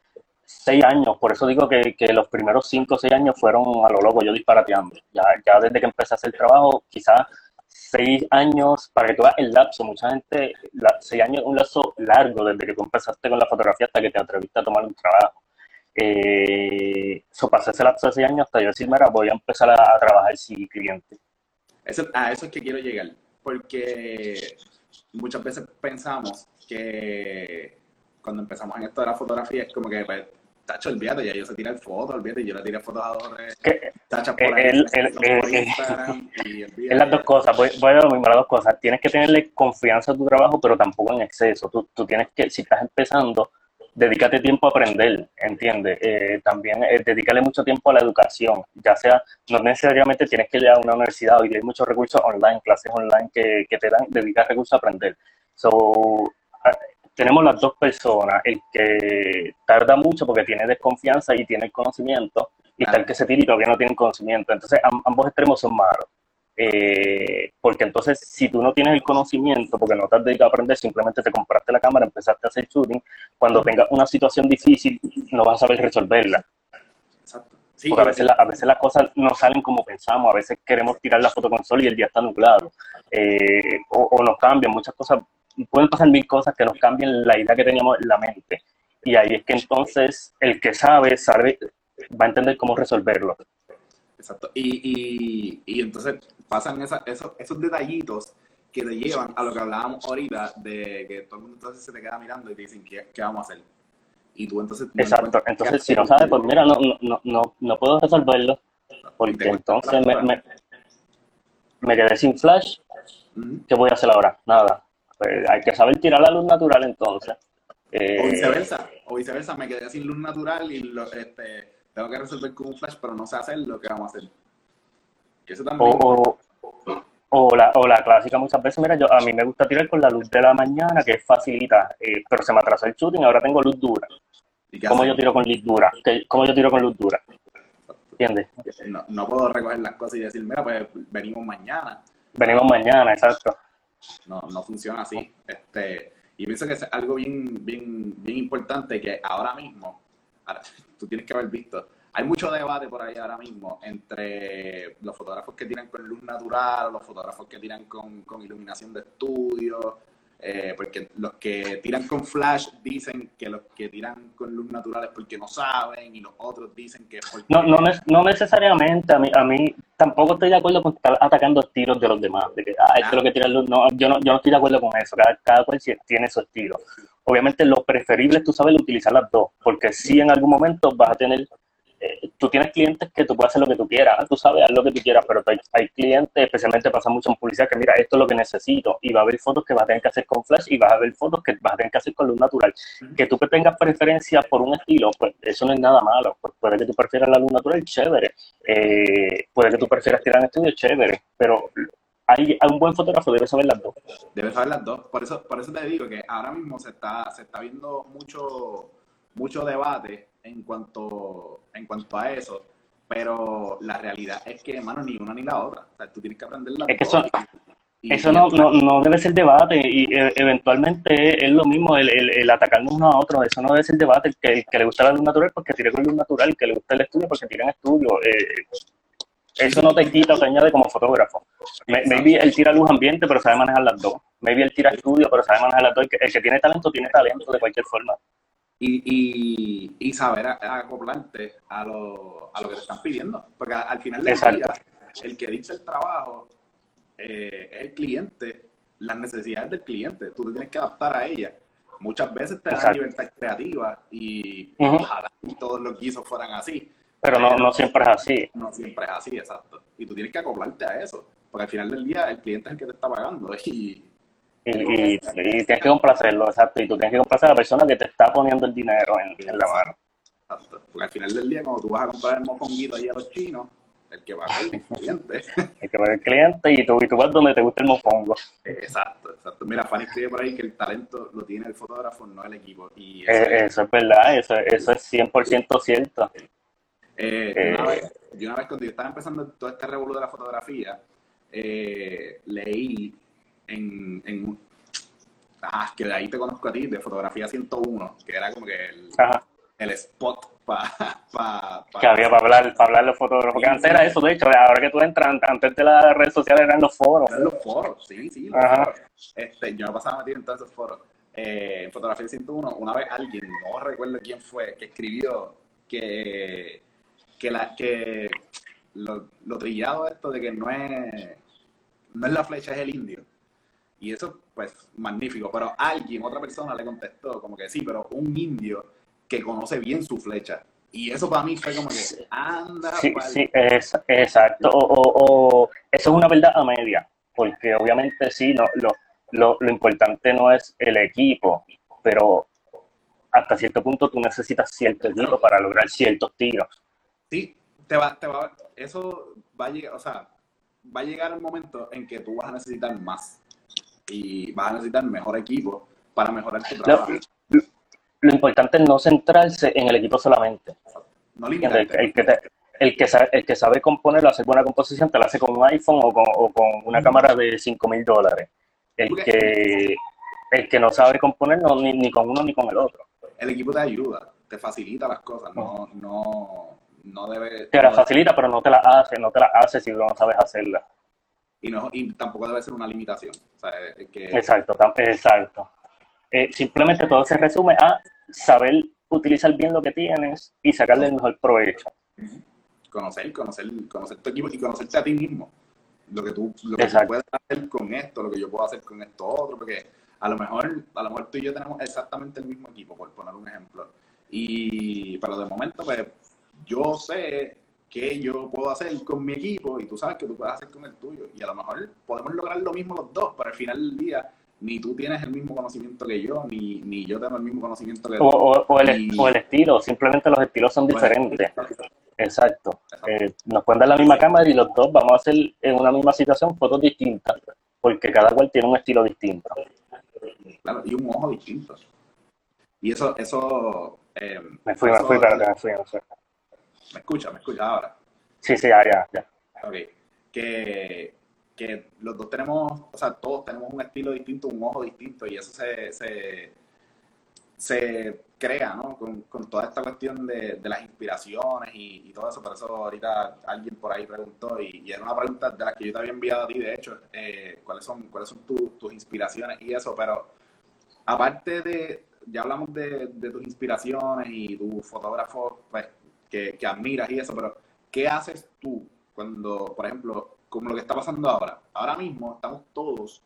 seis años, por eso digo que, que, los primeros cinco o seis años fueron a lo loco, yo disparateando. Ya, ya desde que empecé a hacer trabajo, quizás seis años, para que tú veas el lapso, mucha gente, seis años es un lapso largo desde que tú empezaste con la fotografía hasta que te atreviste a tomar un trabajo. Eh, eso pasé ese lapso de seis años hasta yo decir, mira, voy a empezar a, trabajar sin cliente. Eso, a eso es que quiero llegar, porque muchas veces pensamos que cuando empezamos en esto de la fotografía, es como que, pues, tacho, olvídate, ya yo sé tirar fotos, olvídate, yo le tiré fotos a dos tacha por ahí, el, Es las dos cosas, voy, voy, a lo mismo, las dos cosas. Tienes que tenerle confianza a tu trabajo, pero tampoco en exceso. Tú, tú tienes que, si estás empezando, dedícate tiempo a aprender, ¿entiendes? Eh, también eh, dedícale mucho tiempo a la educación, ya sea, no necesariamente tienes que ir a una universidad, hoy hay muchos recursos online, clases online que, que te dan, dedica recursos a aprender. So, tenemos las dos personas, el que tarda mucho porque tiene desconfianza y tiene el conocimiento, y está el que se tira y todavía no tiene conocimiento. Entonces, ambos extremos son malos. Eh, porque entonces, si tú no tienes el conocimiento, porque no te has dedicado a aprender, simplemente te compraste la cámara, empezaste a hacer shooting, cuando tengas una situación difícil, no vas a saber resolverla. Exacto. porque a veces, a veces las cosas no salen como pensamos, a veces queremos tirar la foto con sol y el día está nublado, eh, o, o, nos cambian, muchas cosas pueden pasar mil cosas que nos cambien la idea que teníamos en la mente. Y ahí es que entonces el que sabe, sabe, va a entender cómo resolverlo. Exacto. Y, y, y entonces pasan esos, esos detallitos que te llevan a lo que hablábamos ahorita, de que todo el mundo entonces se te queda mirando y te dicen, ¿qué, qué vamos a hacer? Y tú entonces... Exacto. Entonces, si no sabes, pues mira, no, no, no, no puedo resolverlo. Porque entonces me, me, me, quedé sin flash. ¿Qué voy a hacer ahora? Nada pues hay que saber tirar la luz natural entonces. Eh, o viceversa, o viceversa, me quedé sin luz natural y lo, este, tengo que resolver con un flash, pero no sé hacer lo que vamos a hacer. Eso también. O, o, la, o la clásica muchas veces, mira, yo a mí me gusta tirar con la luz de la mañana, que es facilita, eh, pero se me atrasó el shooting, ahora tengo luz dura. ¿Cómo yo tiro con luz dura? ¿Cómo yo tiro con luz dura? ¿Entiendes? No, no puedo recoger las cosas y decir, mira, pues venimos mañana. Venimos mañana, exacto. No, no funciona así. Este, y pienso que es algo bien, bien, bien importante que ahora mismo, tú tienes que haber visto, hay mucho debate por ahí ahora mismo entre los fotógrafos que tiran con luz natural, los fotógrafos que tiran con, con iluminación de estudio, eh, porque los que tiran con flash dicen que los que tiran con luz natural es porque no saben y los otros dicen que es porque... No, no, no necesariamente, a mí, a mí tampoco estoy de acuerdo con estar atacando tiros de los demás, de que, ah, esto es lo que tira luz, no, yo no, yo no estoy de acuerdo con eso, cada, cada cual tiene su estilo. Obviamente lo preferible es tú sabes utilizar las dos, porque si en algún momento vas a tener eh, tú tienes clientes que tú puedes hacer lo que tú quieras, tú sabes, haz lo que tú quieras, pero hay, clientes, especialmente pasa mucho en publicidad, que mira, esto es lo que necesito, y va a haber fotos que vas a tener que hacer con flash, y vas a ver fotos que vas a tener que hacer con luz natural. Que tú que tengas preferencia por un estilo, pues eso no es nada malo, pues puede que tú prefieras la luz natural, chévere, eh, puede que tú prefieras tirar en estudio, chévere, pero hay, un buen fotógrafo debe saber las dos. Debe saber las dos, por eso, por eso te digo que ahora mismo se está, se está viendo mucho, mucho debate en cuanto, en cuanto a eso. Pero la realidad es que, hermano, ni una ni la otra. O sea, tú tienes que aprender la Es que eso, eso no, no, no, debe ser debate y e, eventualmente es lo mismo el, el, el, atacarnos uno a otro. Eso no debe ser debate. El que, que le gusta la luz natural porque tire con luz natural, el que le gusta el estudio porque tire en estudio. Eh, eso no te quita o te añade como fotógrafo. Maybe él tira luz ambiente, pero sabe manejar las dos. Maybe él tira estudio, pero sabe manejar las dos. El que, el que tiene talento, tiene talento de cualquier forma. Y, y, saber acoplarte a lo, a lo que te están pidiendo. Porque al final del día, el que dice el trabajo eh, es el cliente, las necesidades del cliente. Tú te tienes que adaptar a ellas. Muchas veces te dan libertad creativa y ojalá todos los guisos fueran así. Pero no, no siempre es así. No siempre es así, exacto. Y tú tienes que acoplarte a eso. Porque al final del día el cliente es el que te está pagando. Y, y, tienes que complacerlo, exacto. Y tú tienes que complacer a la persona que te está poniendo el dinero en, la mano. Exacto. Porque al final del día, cuando tú vas a comprar el mofonguito ahí a los chinos, el que va a el cliente. el que va el cliente y tú, y tú vas donde te gusta el mofongo. Exacto, exacto. Mira, Fanny escribe por ahí que el talento lo tiene el fotógrafo, no el equipo. Y eh, eso, es verdad, eso, eso es 100% cierto. Eh, eh, una vez, yo una vez cuando yo estaba empezando todo este revuelo de la fotografía, eh, leí en, en ah, que de ahí te conozco a ti, de Fotografía 101, que era como que el, el spot para pa, que había para hablar, para hablar los fotógrafos. Porque antes era eso, de hecho, ahora que tú entras, antes de las redes sociales eran los foros. Eran los foros, sí, sí. Foros. Este, yo me pasaba metido en todos esos foros. Eh, en Fotografía 101, una vez alguien, no recuerdo quién fue, que escribió que, que, la, que lo, lo trillado esto de que no es, no es la flecha, es el indio. Y eso, pues, magnífico. Pero alguien, otra persona le contestó como que sí, pero un indio que conoce bien su flecha. Y eso para mí fue como que, anda. Sí, sí, es, exacto. O, eso es una verdad a media. Porque obviamente sí, no, lo, lo, lo importante no es el equipo, pero hasta cierto punto tú necesitas cierto equipo para lograr ciertos tiros. Sí, te va, te va, eso va a llegar, o sea, va a llegar el momento en que tú vas a necesitar más y vas a necesitar mejor equipo para mejorar tu trabajo. Lo, importante es no centrarse en el equipo solamente. No el, el, que el, que sabe, el que sabe componerlo, hacer buena composición, te lo hace con un iPhone o con, o con una cámara de 5 mil dólares. El que, el que no sabe componer no, ni, ni con uno ni con el otro. El equipo te ayuda, te facilita las cosas, no, no, no debe... Te la facilita, pero no te la hace, no te la hace si no sabes hacerla. Y, no, y tampoco debe ser una limitación. Exacto, exacto. Eh, simplemente todo se resume a saber utilizar bien lo que tienes y sacarle el mejor provecho. Conocer, conocer, conocer tu equipo y conocerte a ti mismo. Lo que tú, lo que puedes hacer con esto, lo que yo puedo hacer con esto otro, porque a lo mejor, a lo mejor tú y yo tenemos exactamente el mismo equipo, por poner un ejemplo. Y pero de momento, pues, yo sé qué yo puedo hacer con mi equipo y tú sabes que tú puedes hacer con el tuyo. Y a lo mejor podemos lograr lo mismo los dos, pero al final del día ni tú tienes el mismo conocimiento que yo, ni, ni yo tengo el mismo conocimiento que tú. O, el, o el, estilo, simplemente los estilos son diferentes. Exacto. Eh, nos pueden dar la misma cámara y los dos vamos a hacer en una misma situación fotos distintas, porque cada cual tiene un estilo distinto. Claro, y un ojo distinto. Y eso, eso... Eh, me fui, me fui, pero me fui, no sé. ¿Me escucha? ¿Me escucha ahora? Sí, sí, ya, ya. Ok. Que, que los dos tenemos, o sea, todos tenemos un estilo distinto, un ojo distinto, y eso se, se, se crea, ¿no? Con, con, toda esta cuestión de, de las inspiraciones y, y, todo eso. Por eso ahorita alguien por ahí preguntó, y, y, era una pregunta de la que yo te había enviado a ti, de hecho, eh, ¿cuáles son, cuáles son tus inspiraciones y eso? Pero aparte de, ya hablamos de, de tus inspiraciones y tu fotógrafo, pues que, admiras y eso, pero ¿qué haces tú cuando, por ejemplo, como lo que está pasando ahora? Ahora mismo estamos todos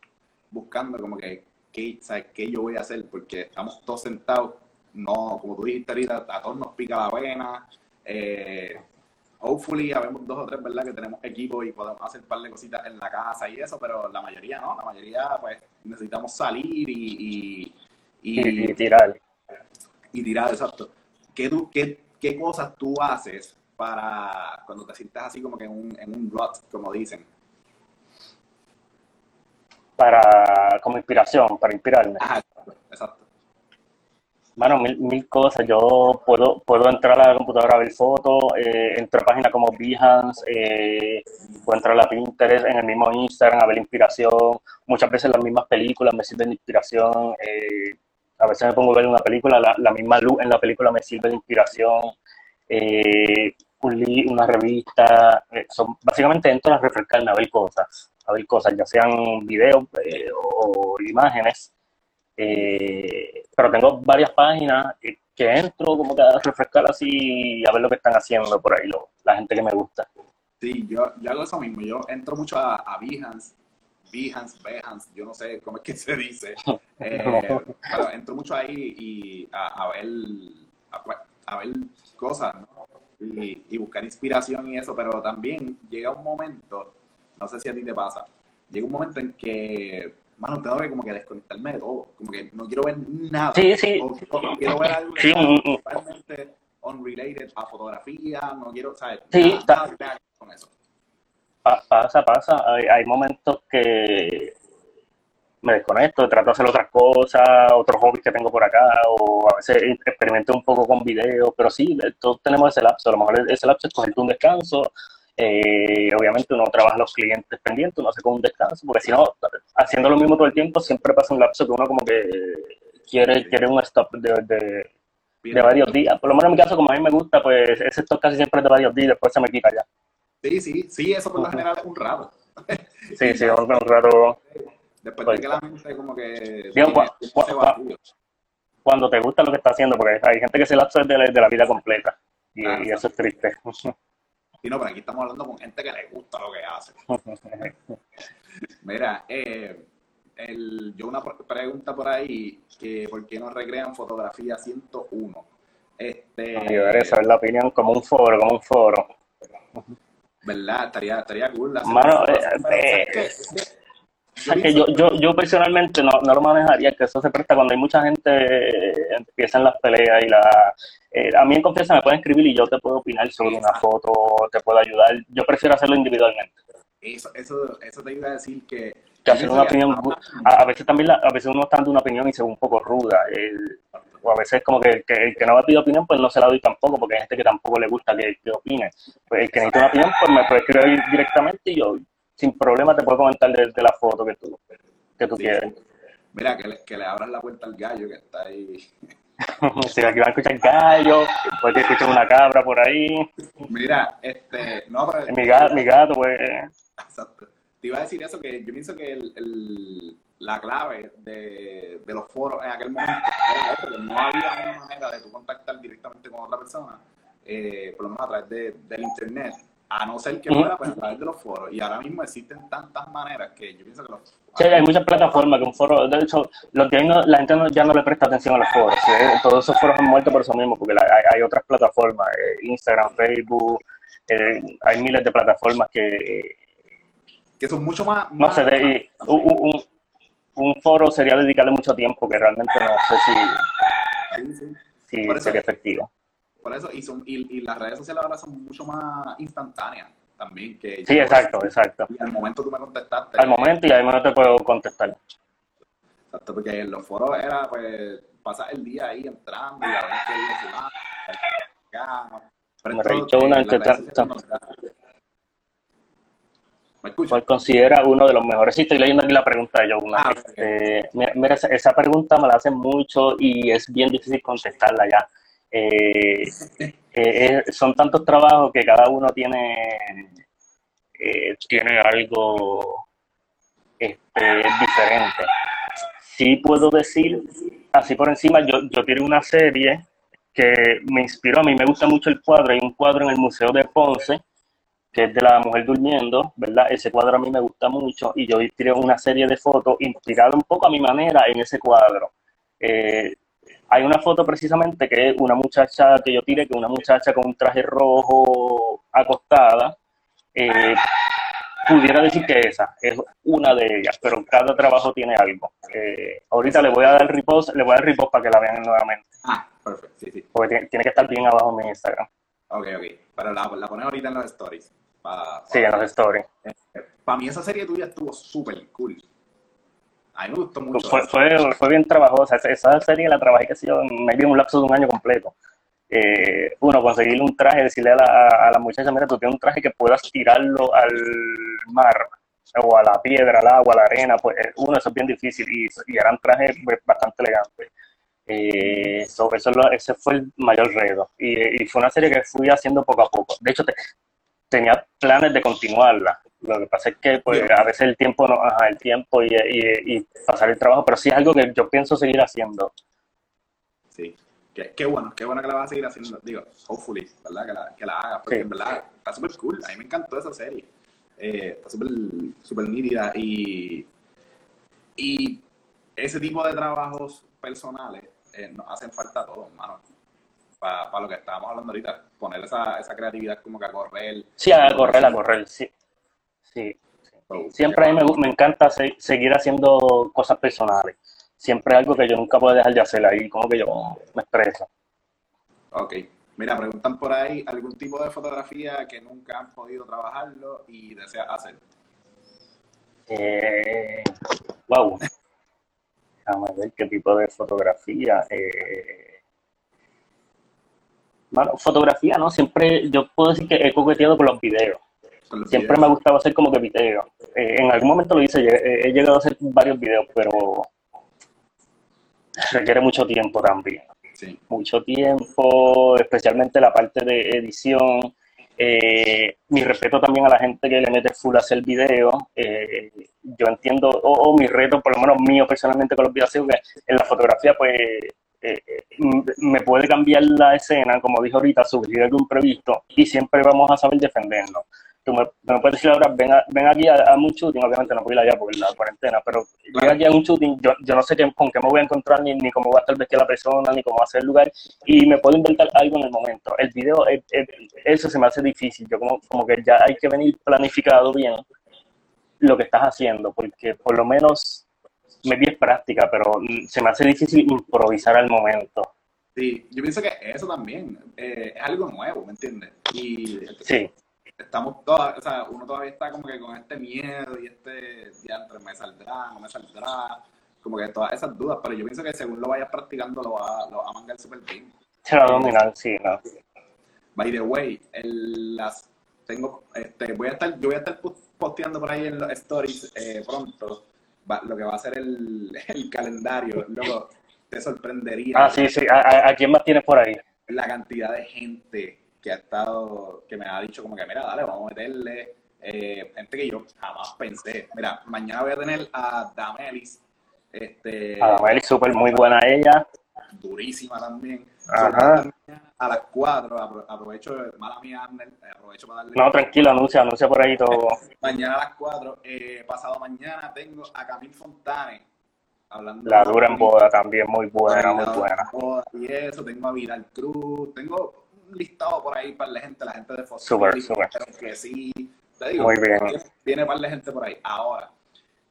buscando como que, ¿qué, ¿sabes? ¿qué yo voy a hacer? Porque estamos todos sentados, no, como tú dijiste ahorita, a todos nos pica la vena. Eh, hopefully habemos dos o tres, ¿verdad? Que tenemos equipo y podemos hacer un par de cositas en la casa y eso, pero la mayoría no, la mayoría pues necesitamos salir y... Y, y, tirar. Y tirar, exacto. ¿Qué, tú, qué, ¿qué cosas tú haces para cuando te sientas así como que en un, en un rut, como dicen? Para, como inspiración, para inspirarme. Ajá, exacto. Bueno, mil, mil cosas. Yo puedo, puedo entrar a la computadora a ver fotos, eh, entrar a páginas como Behance, eh, puedo entrar a la Pinterest, en el mismo Instagram a ver inspiración. Muchas veces las mismas películas me sirven de inspiración. Eh, a veces me pongo a ver una película, la, misma luz en la película me sirve de inspiración. Eh, una revista, eh, son, básicamente entro a refrescarme a ver cosas, a ver cosas, ya sean videos eh, o imágenes. pero tengo varias páginas que entro como que a refrescar así a ver lo que están haciendo por ahí lo, la gente que me gusta. Sí, yo, hago eso mismo. Yo entro mucho a, a Behance, Behance, yo no sé cómo es que se dice. Eh, pero entro mucho ahí y a, a ver, a, pues, a, ver cosas ¿no? y, y buscar inspiración y eso, pero también llega un momento, no sé si a ti te pasa, llega un momento en que mano, tengo que como que desconectarme de todo, como que no quiero ver nada. Sí, sí. O, o quiero ver algo Sí, mm, mm. totalmente unrelated a fotografía, no quiero, ¿sabes? Sí, nada, nada con eso. Pa- pasa, pasa. Hay, hay momentos que me desconecto, trato de hacer otras cosas, otros hobbies que tengo por acá, o a veces experimento un poco con videos, pero sí, todos tenemos ese lapso. A lo mejor ese lapso es cogerte un descanso. eh, obviamente uno trabaja los clientes pendientes, uno hace con un descanso, porque si no, haciendo lo mismo todo el tiempo, siempre pasa un lapso que uno como que quiere, quiere un stop de, de, de varios días. Por lo menos en mi caso, como a mí me gusta, pues ese stop casi siempre es de varios días, después se me quita ya. Sí, sí, sí, eso por lo general es un rato. Sí, sí, un, un rato. Después de que la mente como que Digo, tiene vacío. cuando te gusta lo que está haciendo, porque hay gente que se lapso es de la, de la vida completa. Y, Claro. y eso es triste. Sí, no, pero aquí estamos hablando con gente que le gusta lo que hace. Mira, eh, el, yo una pre- pregunta por ahí, que ¿por qué no recrean fotografía 101? Este, saber la opinión como un foro, como un foro. ¿Verdad? Estaría, estaría cool. Mano, eh, eh, que O sea, que yo, yo, yo personalmente no, no lo manejaría, que eso se presta cuando hay mucha gente, eh, empiezan las peleas y la... eh, a mí en confianza me pueden escribir y yo te puedo opinar sobre una foto, te puedo ayudar. Yo prefiero hacerlo individualmente. Eso, eso, eso te iba a decir que... Que hacer una opinión, a, a veces también, la- a veces uno está dando una opinión y se ve un poco ruda. el- o a veces como que, que el que no va a pedir opinión, pues no se la doy tampoco, porque hay gente que tampoco le gusta que, que opine. Pues el que necesita una opinión, pues me puede escribir directamente y yo sin problema te puedo comentar de, de la foto que tú, que tú Sí, quieres. Mira, que le, que le abran la puerta al gallo que está ahí. si aquí van a escuchar gallo, puede que escuchen una cabra por ahí, Mira, este... No, pero... mi gato, mi gato pues... Exacto. Te iba a decir eso, que yo pienso que el, la clave de, de los foros en aquel momento era eso, que no había una manera de tú contactar directamente con otra persona, eh, por lo menos a través de- del internet, a no ser que fuera pues, a través de los foros. Y ahora mismo existen tantas maneras que yo pienso que los... Sí, hay muchas plataformas que un foro, de hecho, los no- la gente no- ya no le presta atención a los foros, todos esos foros han muerto por eso mismo, porque hay otras plataformas, eh, Instagram, Facebook, eh, hay miles de plataformas que, eh, que son mucho más... no sé, de- un, un- un foro sería dedicarle mucho tiempo, que realmente no sé si, Sí, sí. si eso- sería efectivo. Por eso, y, son, y, y las redes sociales ahora son mucho más instantáneas también. Que Sí, exacto, exacto. Y al momento tú me contestaste. Al momento y además no te puedo contestar. Exacto, porque en los foros era, pues, pasar el día ahí entrando y a ver qué día se va. acá. Pero Me una las redes entre sociales no nos da. ¿Me escuchas? ¿Cuál considera uno de los mejores? Sí, estoy leyendo aquí la pregunta de Joe. Ah, Este, mira, mira, esa, pregunta me la hacen mucho y es bien difícil contestarla ya. Eh, eh, eh, son tantos trabajos que cada uno tiene, eh, tiene algo este, diferente. Sí puedo decir, así por encima, yo, yo tiré una serie que me inspiró, a mí me gusta mucho el cuadro, hay un cuadro en el Museo de Ponce que es de la mujer durmiendo, ¿verdad? Ese cuadro a mí me gusta mucho y yo tiré una serie de fotos inspirada un poco a mi manera en ese cuadro. Eh, hay una foto precisamente que es una muchacha que yo tiré, que es una muchacha con un traje rojo acostada. Eh, pudiera decir que esa es una de ellas, pero cada trabajo tiene algo. Eh, ahorita le voy a dar repost, le voy a dar repost para que la vean nuevamente, Ah, perfecto, sí, sí. porque tiene, tiene que estar bien abajo en mi Instagram. Ok, ok. Pero la, la ahorita en los stories. Pa, Sí, en los stories. Para mí esa serie tuya estuvo súper cool. A mí me gustó mucho. Fue, fue, fue bien trabajosa. Esa- serie la trabajé, que sé yo, en medio de un lapso de un año completo. Eh, uno, conseguirle un traje, decirle a la, a la muchacha, mira, tú tienes un traje que puedas tirarlo al mar, o a la piedra, al agua, a la arena. Pues eh, uno, eso es bien difícil y, y eran trajes pues, bastante elegantes. Eh, so- eso ese fue el mayor reto. Y, y fue una serie que fui haciendo poco a poco. De hecho, te- tenía planes de continuarla. Lo que pasa es que pues, a veces el tiempo no, ajá, el tiempo y, y- y pasar el trabajo, pero sí es algo que yo pienso seguir haciendo. Sí. qué bueno, qué bueno que la vas a seguir haciendo. Digo, hopefully, ¿verdad? Que la, que la hagas, porque en verdad está súper cool. A mí me encantó esa serie. Eh, está súper super nítida y, y ese tipo de trabajos personales eh, nos hacen falta a todos, hermano. Para lo que estábamos hablando ahorita, poner esa, esa creatividad como que a correr. Sí, a correr, a correr, sí. Sí. Siempre a mí me, me encanta seguir haciendo cosas personales. Siempre algo que yo nunca puedo dejar de hacer ahí, como que yo me expreso. Ok. Mira, preguntan por ahí algún tipo de fotografía que nunca han podido trabajarlo y deseas hacer. Eh, wow. Déjame ver qué tipo de fotografía. Eh, bueno, fotografía, ¿no? Siempre yo puedo decir que he coqueteado con los videos. Siempre me ha gustado hacer como que videos. Eh, en algún momento lo hice, he, llegado a hacer varios videos, pero requiere mucho tiempo también. Sí. Mucho tiempo, especialmente la parte de edición. Eh, mi respeto también a la gente que le mete full a hacer video. Eh, yo entiendo, o, mi reto, por lo menos mío personalmente con los videos, que en la fotografía, pues eh, me puede cambiar la escena, como dijo ahorita, surgir algún previsto y siempre vamos a saber defendernos tú me, puedes decir ahora, ven, ven aquí a, un shooting, obviamente no puedo ir allá por la cuarentena, pero ven aquí a un shooting, yo, yo no sé qué, con qué me voy a encontrar, ni, ni cómo va a estar vestida la persona, ni cómo va a ser el lugar, y me puedo inventar algo en el momento. El video, eso se me hace difícil, yo como, como que ya hay que venir planificado bien lo que estás haciendo, porque por lo menos me es práctica, pero se me hace difícil improvisar al momento. Sí, yo pienso que eso también eh, es algo nuevo, ¿me entiendes? Y sí estamos todas, o sea, uno todavía está como que con este miedo y este diantre, me saldrá, no me saldrá, como que todas esas dudas, pero yo pienso que según lo vayas practicando lo va, lo va a mangar súper bien. Se va a dominar, sí, no. By the way, el, las tengo, este, voy a estar, yo voy a estar posteando por ahí en los stories eh, pronto lo que va a ser el, el calendario, luego te sorprendería. Ah, sí, sí, ¿A, a quién más tienes por ahí? La cantidad de gente que ha estado, que me ha dicho como que, mira, dale, vamos a meterle eh, gente que yo jamás pensé. Mira, mañana voy a tener a Damelis. Este, a Damelis, súper muy buena ella. Durísima también. Ajá. A las 4, aprovecho, mala mía, aprovecho para darle. No, tranquilo, anuncia, anuncia por ahí todo. mañana a las 4, eh, pasado mañana tengo a Camil Fontane. Hablando la dura en boda también, muy buena, muy buena. Y eso, tengo a Vidal Cruz, tengo listado por ahí para la gente, la gente de Fossil. Super, Que sí, te digo, Muy bien. Viene, para la gente por ahí. Ahora,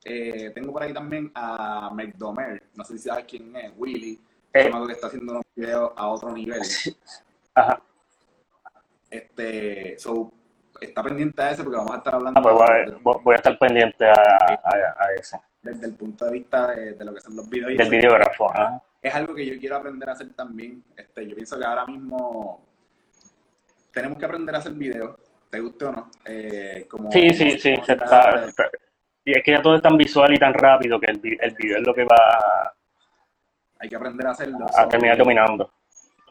eh, tengo por ahí también a McDomer, no sé si sabes quién es, Willy, eh. que está haciendo unos videos a otro nivel. Ajá. Este, so, está pendiente a ese porque vamos a estar hablando. Ah, pues voy, a, estar pendiente a, a, ese. Desde el punto de vista de, lo que son los videos. Del videógrafo, Es algo que yo quiero aprender a hacer también. Este, yo pienso que ahora mismo tenemos que aprender a hacer videos, te guste o no. Eh, como, sí, sí, sí. y es que ya todo es tan visual y tan rápido que el, el video es lo que va hay que aprender a hacerlo. A terminar dominando.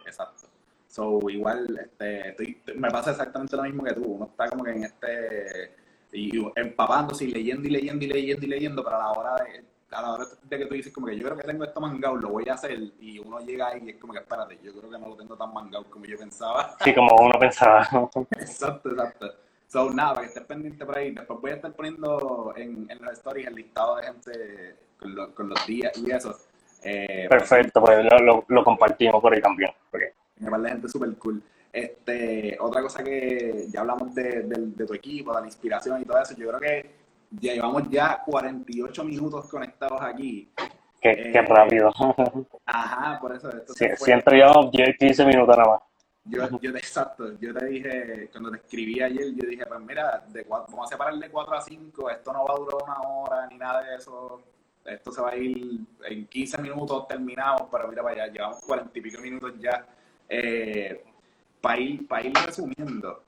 Exacto. So, igual, este, me pasa exactamente lo mismo que tú. Uno está como que en este. Y, empapándose y leyendo y leyendo y leyendo y leyendo, pero a la hora de a la hora de que tú dices como que yo creo que tengo esto mangado, lo voy a hacer, y uno llega ahí y es como que espérate, yo creo que no lo tengo tan mangado como yo pensaba. Sí, como uno pensaba. exacto, exacto. So, nada, para que estés pendiente por ahí. Después voy a estar poniendo en, en las stories el listado de gente con, con los días y eso. Eh, Perfecto, pues lo, lo, compartimos por ahí también. Okay. Me parece gente súper cool. Este, otra cosa que ya hablamos de, de, de tu equipo, de la inspiración y todo eso, yo creo que ya llevamos ya 48 minutos conectados aquí. Qué, qué eh, rápido. Ajá, por eso. Esto siempre llevamos 10, 15 minutos nada más. Yo, yo, exacto, yo te dije, cuando te escribí ayer, yo dije, pues mira, de vamos a separar de 4 a 5, esto no va a durar una hora ni nada de eso, esto se va a ir en 15 minutos terminamos, pero mira, vaya, llevamos 40 y pico minutos ya. Eh, para ir, para ir resumiendo,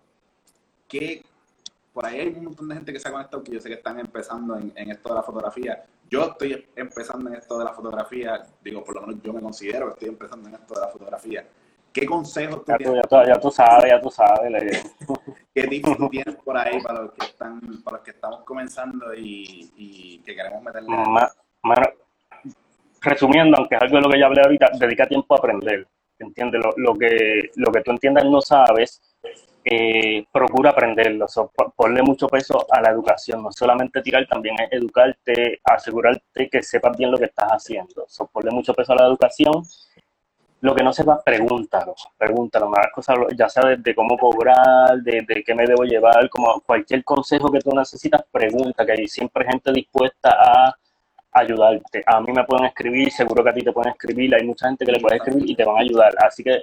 ¿qué, por ahí hay un montón de gente que se ha conectado que yo sé que están empezando en, esto de la fotografía. Yo estoy empezando en esto de la fotografía, digo, por lo menos yo me considero que estoy empezando en esto de la fotografía. ¿Qué consejos tú ya tienes? Tú, ya, tú, sabes, ya tú sabes. ¿Qué tips tú tienes por ahí para los que están, para los que estamos comenzando y, que queremos meterle? resumiendo, aunque es algo de lo que ya hablé ahorita, dedica tiempo a aprender. ¿entiendes? Lo, que, lo que tú entiendas no sabes, eh, procura aprenderlo, ponle mucho peso a la educación, no solamente tirar, también es educarte, asegurarte que sepas bien lo que estás haciendo, so, ponle mucho peso a la educación, lo que no sepas, pregúntalo, pregúntalo, más cosas, ya sabes de cómo cobrar, de, qué me debo llevar, como cualquier consejo que tú necesitas, pregunta, que hay siempre gente dispuesta a ayudarte. A mí me pueden escribir, seguro que a ti te pueden escribir, hay mucha gente que le puede escribir y te van a ayudar, así que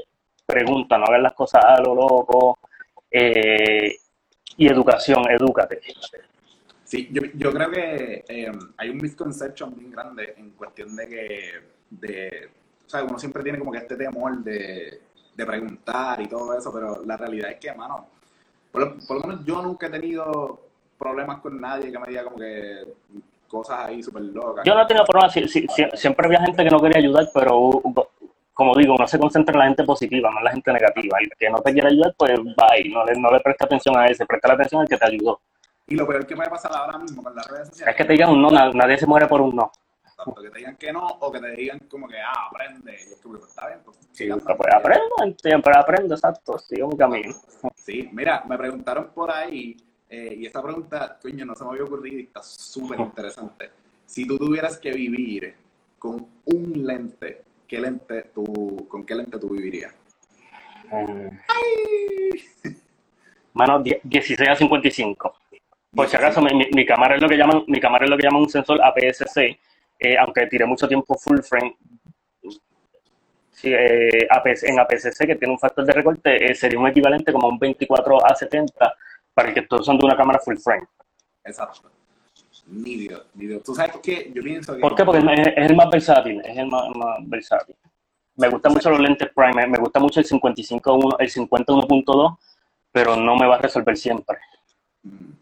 pregunta, no hagas las cosas a lo loco, eh, y educación, edúcate. Sí, yo, yo creo que eh, hay un misconception bien grande en cuestión de que, de, o sea, uno siempre tiene como que este temor de, de preguntar y todo eso, pero la realidad es que, mano, por, por, lo menos yo nunca he tenido problemas con nadie que me diga como que cosas ahí súper locas. Yo no he tenido problemas, siempre había gente que no quería ayudar, pero como digo, uno se concentra en la gente positiva, no en la gente negativa. Y el que no te quiere ayudar, pues bye, no le, no le presta atención a ese, presta la atención al que te ayudó. Y lo peor que puede pasar ahora mismo con las redes sociales. Es que te digan un no, nadie se muere por un no. Tanto que te digan que no, o que te digan como que, ah, aprende. Y es que, pues, está bien, pues. Sí, pues aprendo, siempre aprendo, exacto, sigo mi camino. Sí, mira, me preguntaron por ahí, eh, y esta pregunta, coño, no se me había ocurrido y está súper interesante. Si tú tuvieras que vivir con un lente ¿qué lente tú, ¿con qué lente tú vivirías? Mano, 16 a 55. Por si acaso, mi, cámara es lo que llaman, mi cámara es lo que llaman un sensor APS-C, eh, aunque tiré mucho tiempo full frame. Sí, eh, en APS-C, que tiene un factor de recorte, eh, sería un equivalente como un 24 a 70 para el que estoy usando una cámara full frame. Exacto. Nítido, nítido. ¿Tú sabes qué? Yo pienso que... ¿Por qué? Porque es, el más versátil, es el más, versátil. Me gustan mucho los lentes prime, me gusta mucho el 55 el 50 pero no me va a resolver siempre. Mm,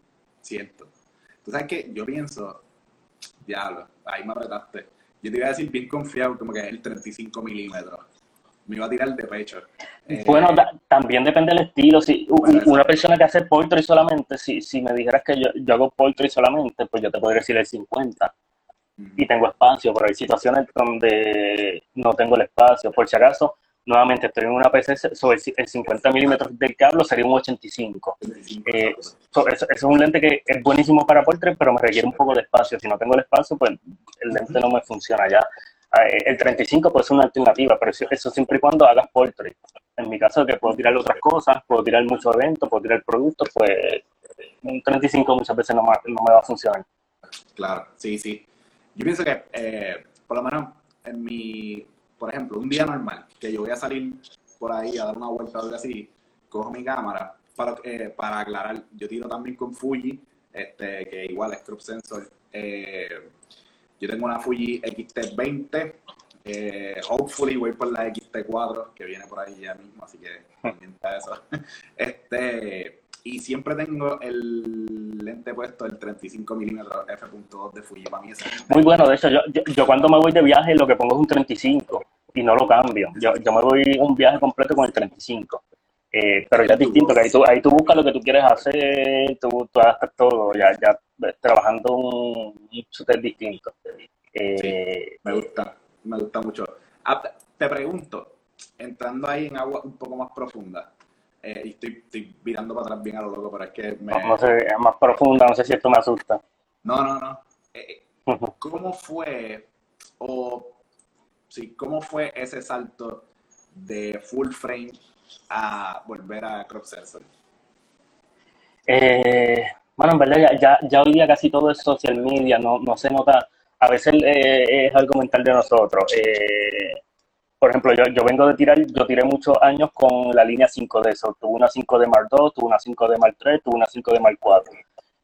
cierto. Tú sabes que yo pienso, diablo, ahí me apretaste. Yo te iba a decir bien confiado, como que es el 35 milímetros me iba a tirar de pecho. Eh, bueno, también depende del estilo. Si una persona que hace poultry solamente, si, si me dijeras que yo, yo hago poultry solamente, pues yo te podría decir el 50. Y tengo espacio, pero hay situaciones donde no tengo el espacio. Por si acaso, nuevamente estoy en una PC, sobre el 50 milímetros del cable sería un 85. Eh, eso, es un lente que es buenísimo para poultry, pero me requiere un poco de espacio. Si no tengo el espacio, pues el lente no me funciona ya. Eh, el 35 puede ser una alternativa, pero eso, siempre y cuando hagas poultry. En mi caso, que puedo tirar otras cosas, puedo tirar muchos eventos, puedo tirar productos, pues un 35 muchas veces no, no me va a funcionar. Claro, sí, sí. Yo pienso que, eh, por lo menos en mi, por ejemplo, un día normal, que yo voy a salir por ahí a dar una vuelta o algo así, cojo mi cámara para, eh, para aclarar. Yo tiro también con Fuji, este, que igual es crop sensor. Eh, yo tengo una Fuji XT20. Eh, hopefully voy por la XT4 que viene por ahí ya mismo, así que pendiente eso. Este, y siempre tengo el lente puesto, el 35 mm f.2 de Fuji. Para mí es Muy bueno, de hecho, yo, yo, cuando me voy de viaje lo que pongo es un 35 y no lo cambio. Yo, yo me voy un viaje completo con el 35. Eh, pero ya es distinto, que ahí tú, ahí tú buscas lo que tú quieres hacer, tú, tú haces todo, ya, ya trabajando un, un distinto. Eh, me gusta, me gusta mucho. Ah, te pregunto, entrando ahí en agua un poco más profunda, eh, y estoy, estoy mirando para atrás bien a lo loco, pero es que me... No, sé, es más profunda, no sé si esto me asusta. No, no, no. ¿Cómo fue, o cómo fue ese salto de full frame a volver a crop sensor? Eh, bueno, en verdad ya, ya, hoy día casi todo es social media, no, no se nota, a veces eh, es algo mental de nosotros. Eh, por ejemplo, yo, yo, vengo de tirar, yo tiré muchos años con la línea 5D, so, tuve una 5D Mark 2, tuve una 5D Mark 3, tuve una 5D Mark 4.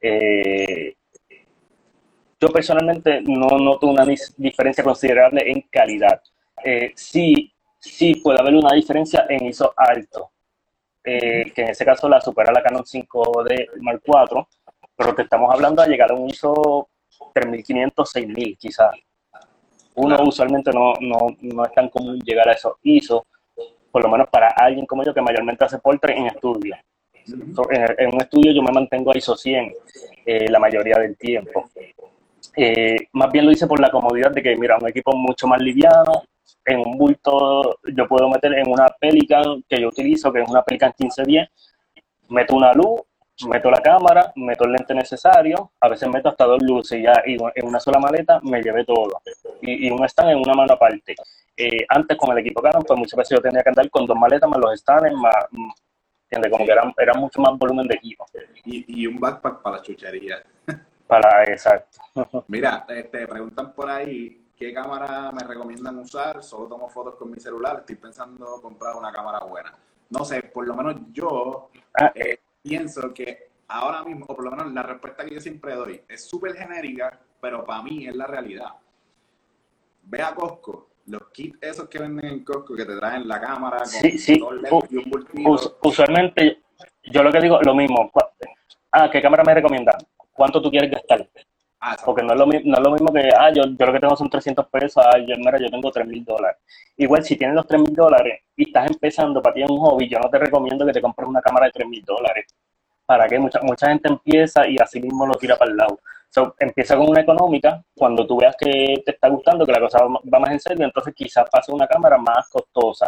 Eh, yo personalmente no noto una diferencia considerable en calidad. sí, sí puede haber una diferencia en ISO alto, eh, que en ese caso la supera la Canon 5D Mark IV, pero te estamos hablando de llegar a un ISO 3500, 6000 quizás. Uno usualmente no, no, no, es tan común llegar a esos ISO, por lo menos para alguien como yo que mayormente hace portrait en estudio. en, un estudio yo me mantengo a ISO 100 eh, la mayoría del tiempo. Más bien lo hice por la comodidad de que, mira, un equipo mucho más liviano, en un bulto, yo puedo meter en una Pelican que yo utilizo, que es una Pelican 1510, meto una luz, meto la cámara, meto el lente necesario, a veces meto hasta dos luces y ya y en una sola maleta me llevé todo. Y, y un stand en una mano aparte. Eh, antes con el equipo Canon, pues muchas veces yo tenía que andar con dos maletas más los stands, más. Como que era, mucho más volumen de equipo. Y, y un backpack para la chuchería. Para, exacto. Mira, te, te preguntan por ahí qué cámara me recomiendan usar. Solo tomo fotos con mi celular. Estoy pensando comprar una cámara buena. No sé, por lo menos yo Ah, eh, pienso que ahora mismo, o por lo menos la respuesta que yo siempre doy, es súper genérica, pero para mí es la realidad. Ve a Costco, los kits esos que venden en Costco que te traen la cámara con Sí, sí. dos y un bultito. us- usualmente, yo lo que digo, lo mismo. Ah, ¿qué cámara me recomiendan? ¿Cuánto tú quieres gastar? Ah. Porque no es lo, no es lo mismo que, ah, yo, yo lo que tengo son 300 pesos, ah, yo, mira, yo tengo 3 mil dólares. Igual, si tienes los 3 mil dólares y estás empezando, para ti es un hobby, yo no te recomiendo que te compres una cámara de 3 mil dólares. ¿Para qué? Mucha, mucha gente empieza y así mismo lo tira para el lado. So, empieza con una económica, cuando tú veas que te está gustando, que la cosa va, más en serio, entonces quizás pase una cámara más costosa.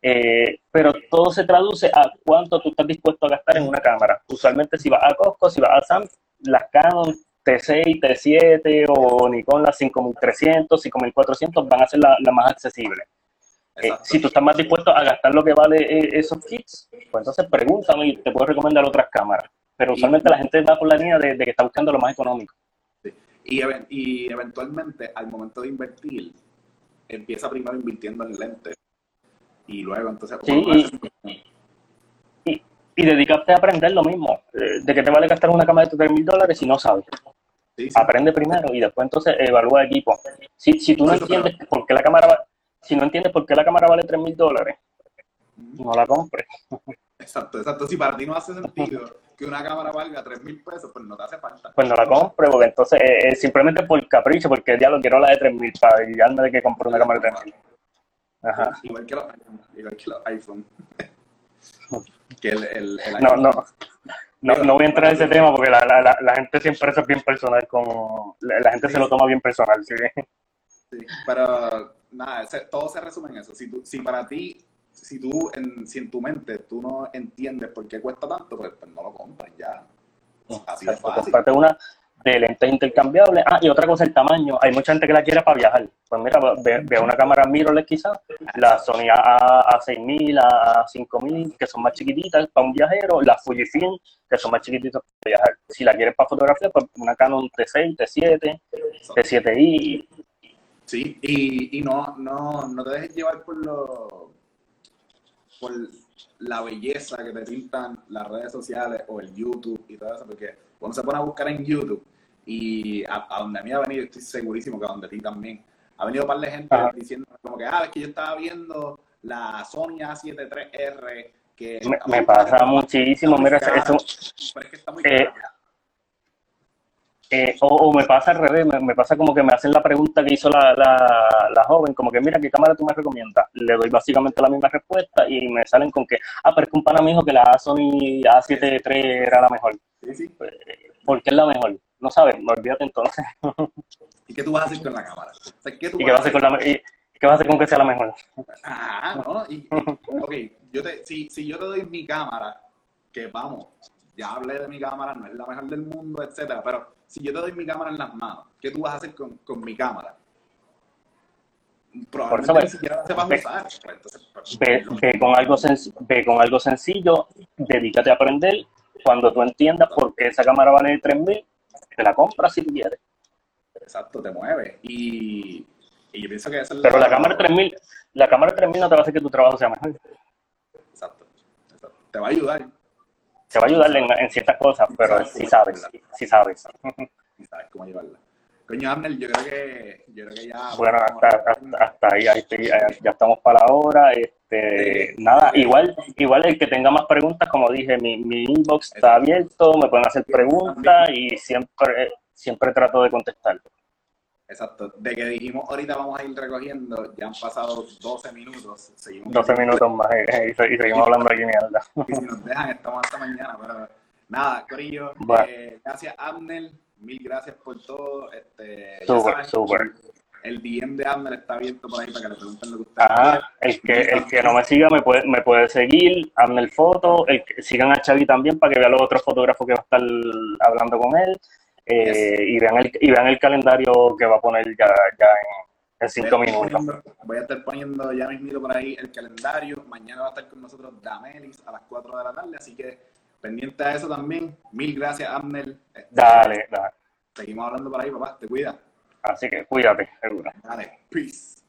Eh, pero todo se traduce a cuánto tú estás dispuesto a gastar en una cámara. Usualmente si vas a Costco, si vas a Sam, las Canon T6, T7 o Nikon las 5300, 5400 van a ser las la más accesibles. Eh, si tú estás más dispuesto a gastar lo que vale eh, esos kits, pues entonces pregúntame y te puedo recomendar otras cámaras. Pero usualmente la gente va por la línea de, de que está buscando lo más económico. Y, y eventualmente, al momento de invertir, empieza primero invirtiendo en lentes. Y luego, entonces, Sí, Y, y dedicarte a aprender lo mismo. Eh, ¿De qué te vale gastar una cámara de 3 mil dólares si no sabes? sí, sí. Aprende primero y después entonces evalúa equipo. Si, si tú no Eso, entiendes por qué la cámara va- si no entiendes por qué la cámara vale 3 mil dólares, no la compres. Exacto, exacto. Si para ti no hace sentido que una cámara valga 3 mil pesos, pues no te hace falta. Pues no la compres, porque entonces eh, eh, simplemente por capricho, porque ya lo quiero la de 3 mil para guiarme de que compre una cámara de 3 mil. Ajá. Igual que los. Igual que los iPhone. Que el, el, el No, no. No, no voy a entrar en ese tema porque la, la, la, la gente siempre es bien personal, como la, la gente se lo toma bien personal. ¿sí? Sí, pero nada, se- todo se resume en eso. Si, tú, si para ti, si tú, en, si en tu mente tú no entiendes por qué cuesta tanto, pues, pues no lo compras ya. Así de Exacto, fácil. Comprate una de lentes intercambiables. Ah, y otra cosa, el tamaño. Hay mucha gente que la quiere para viajar. Pues mira, ve, ve una cámara mirrorless quizás, la Sony A, A6000, A, A5000, que son más chiquititas para un viajero, la Fujifilm, que son más chiquititas para viajar. Si la quieres para fotografía, pues una Canon T6, T7, T7i. Sí, y, y no, no, no te dejes llevar por lo por la belleza que te pintan las redes sociales o el YouTube y todo eso, porque uno se pone a buscar en YouTube y a, a donde a mí ha venido, estoy segurísimo que a donde a ti también, ha venido un par de gente Ajá. diciendo como que, ah, es que yo estaba viendo la Sony A7 III que Me, pasa muchísimo. Mira, cara, eso, pero es que está muy eh. Eh, o, o me pasa al revés, me, me pasa como que me hacen la pregunta que hizo la, la, la joven, como que mira, ¿qué cámara tú me recomiendas? Le doy básicamente la misma respuesta y me salen con que, ah, pero es que un pana me dijo que la Sony A7 III era la mejor. Sí, sí. ¿Por qué es la mejor? No sabes, olvídate entonces. ¿Y qué tú vas a hacer con la cámara? O sea, ¿qué tú ¿Y qué vas a hacer con, la, y, qué vas a hacer con que sea la mejor? Ah, ¿no? Y, ok, yo te, si, si yo te doy mi cámara, que vamos, ya hablé de mi cámara, no es la mejor del mundo, etcétera, pero si yo te doy mi cámara en las manos, ¿qué tú vas a hacer con, con mi cámara? Probablemente Por eso, ni siquiera la sepas ve- usar. Pues, entonces, pues, Ve, lo- ve con algo ve con algo sencillo, dedícate a aprender. Cuando tú entiendas por qué esa cámara vale 3000, te la compras si tú quieres. Exacto, te mueve. Y, y yo pienso que esa es Pero la cámara 3000, la cámara 3000 no te va a hacer que tu trabajo sea mejor. Exacto, exacto. Te va a ayudar. Te va a ayudar en, en ciertas cosas, pero si sabes, si sabes. Y sabes cómo llevarla. Coño, yo creo que, yo creo que ya... Bueno, hasta, hasta, hasta ahí, ahí estoy, ya estamos para la hora. Este, nada, igual, igual el que tenga más preguntas, como dije, mi, mi inbox está abierto, me pueden hacer preguntas y siempre, siempre trato de contestar. Exacto. De que dijimos ahorita vamos a ir recogiendo, ya han pasado 12 minutos. Seguimos 12 minutos más eh, eh, y, se- y seguimos hablando aquí mierda. Y si nos dejan, estamos hasta mañana. Pero nada, Corillo, Bueno. eh, gracias Abner, mil gracias por todo. Este, saben, súper. el DM de Abner está abierto por ahí para que le pregunten lo que ustedes Ajá, el que, el que no me siga me puede, me puede seguir, Abner Foto, el que, sigan a Chavi también para que vea los otros fotógrafos que va a estar hablando con él eh, y, vean el, y vean el calendario que va a poner ya, ya en, en cinco minutos. poniendo- voy a estar poniendo ya mismito por ahí el calendario. Mañana va a estar con nosotros Damelis a las 4 de la tarde, así que pendiente a eso también. Mil gracias. Este, Dale, dale. Seguimos hablando por ahí, papá. Te cuida. Así que cuídate, seguro. Dale. Peace.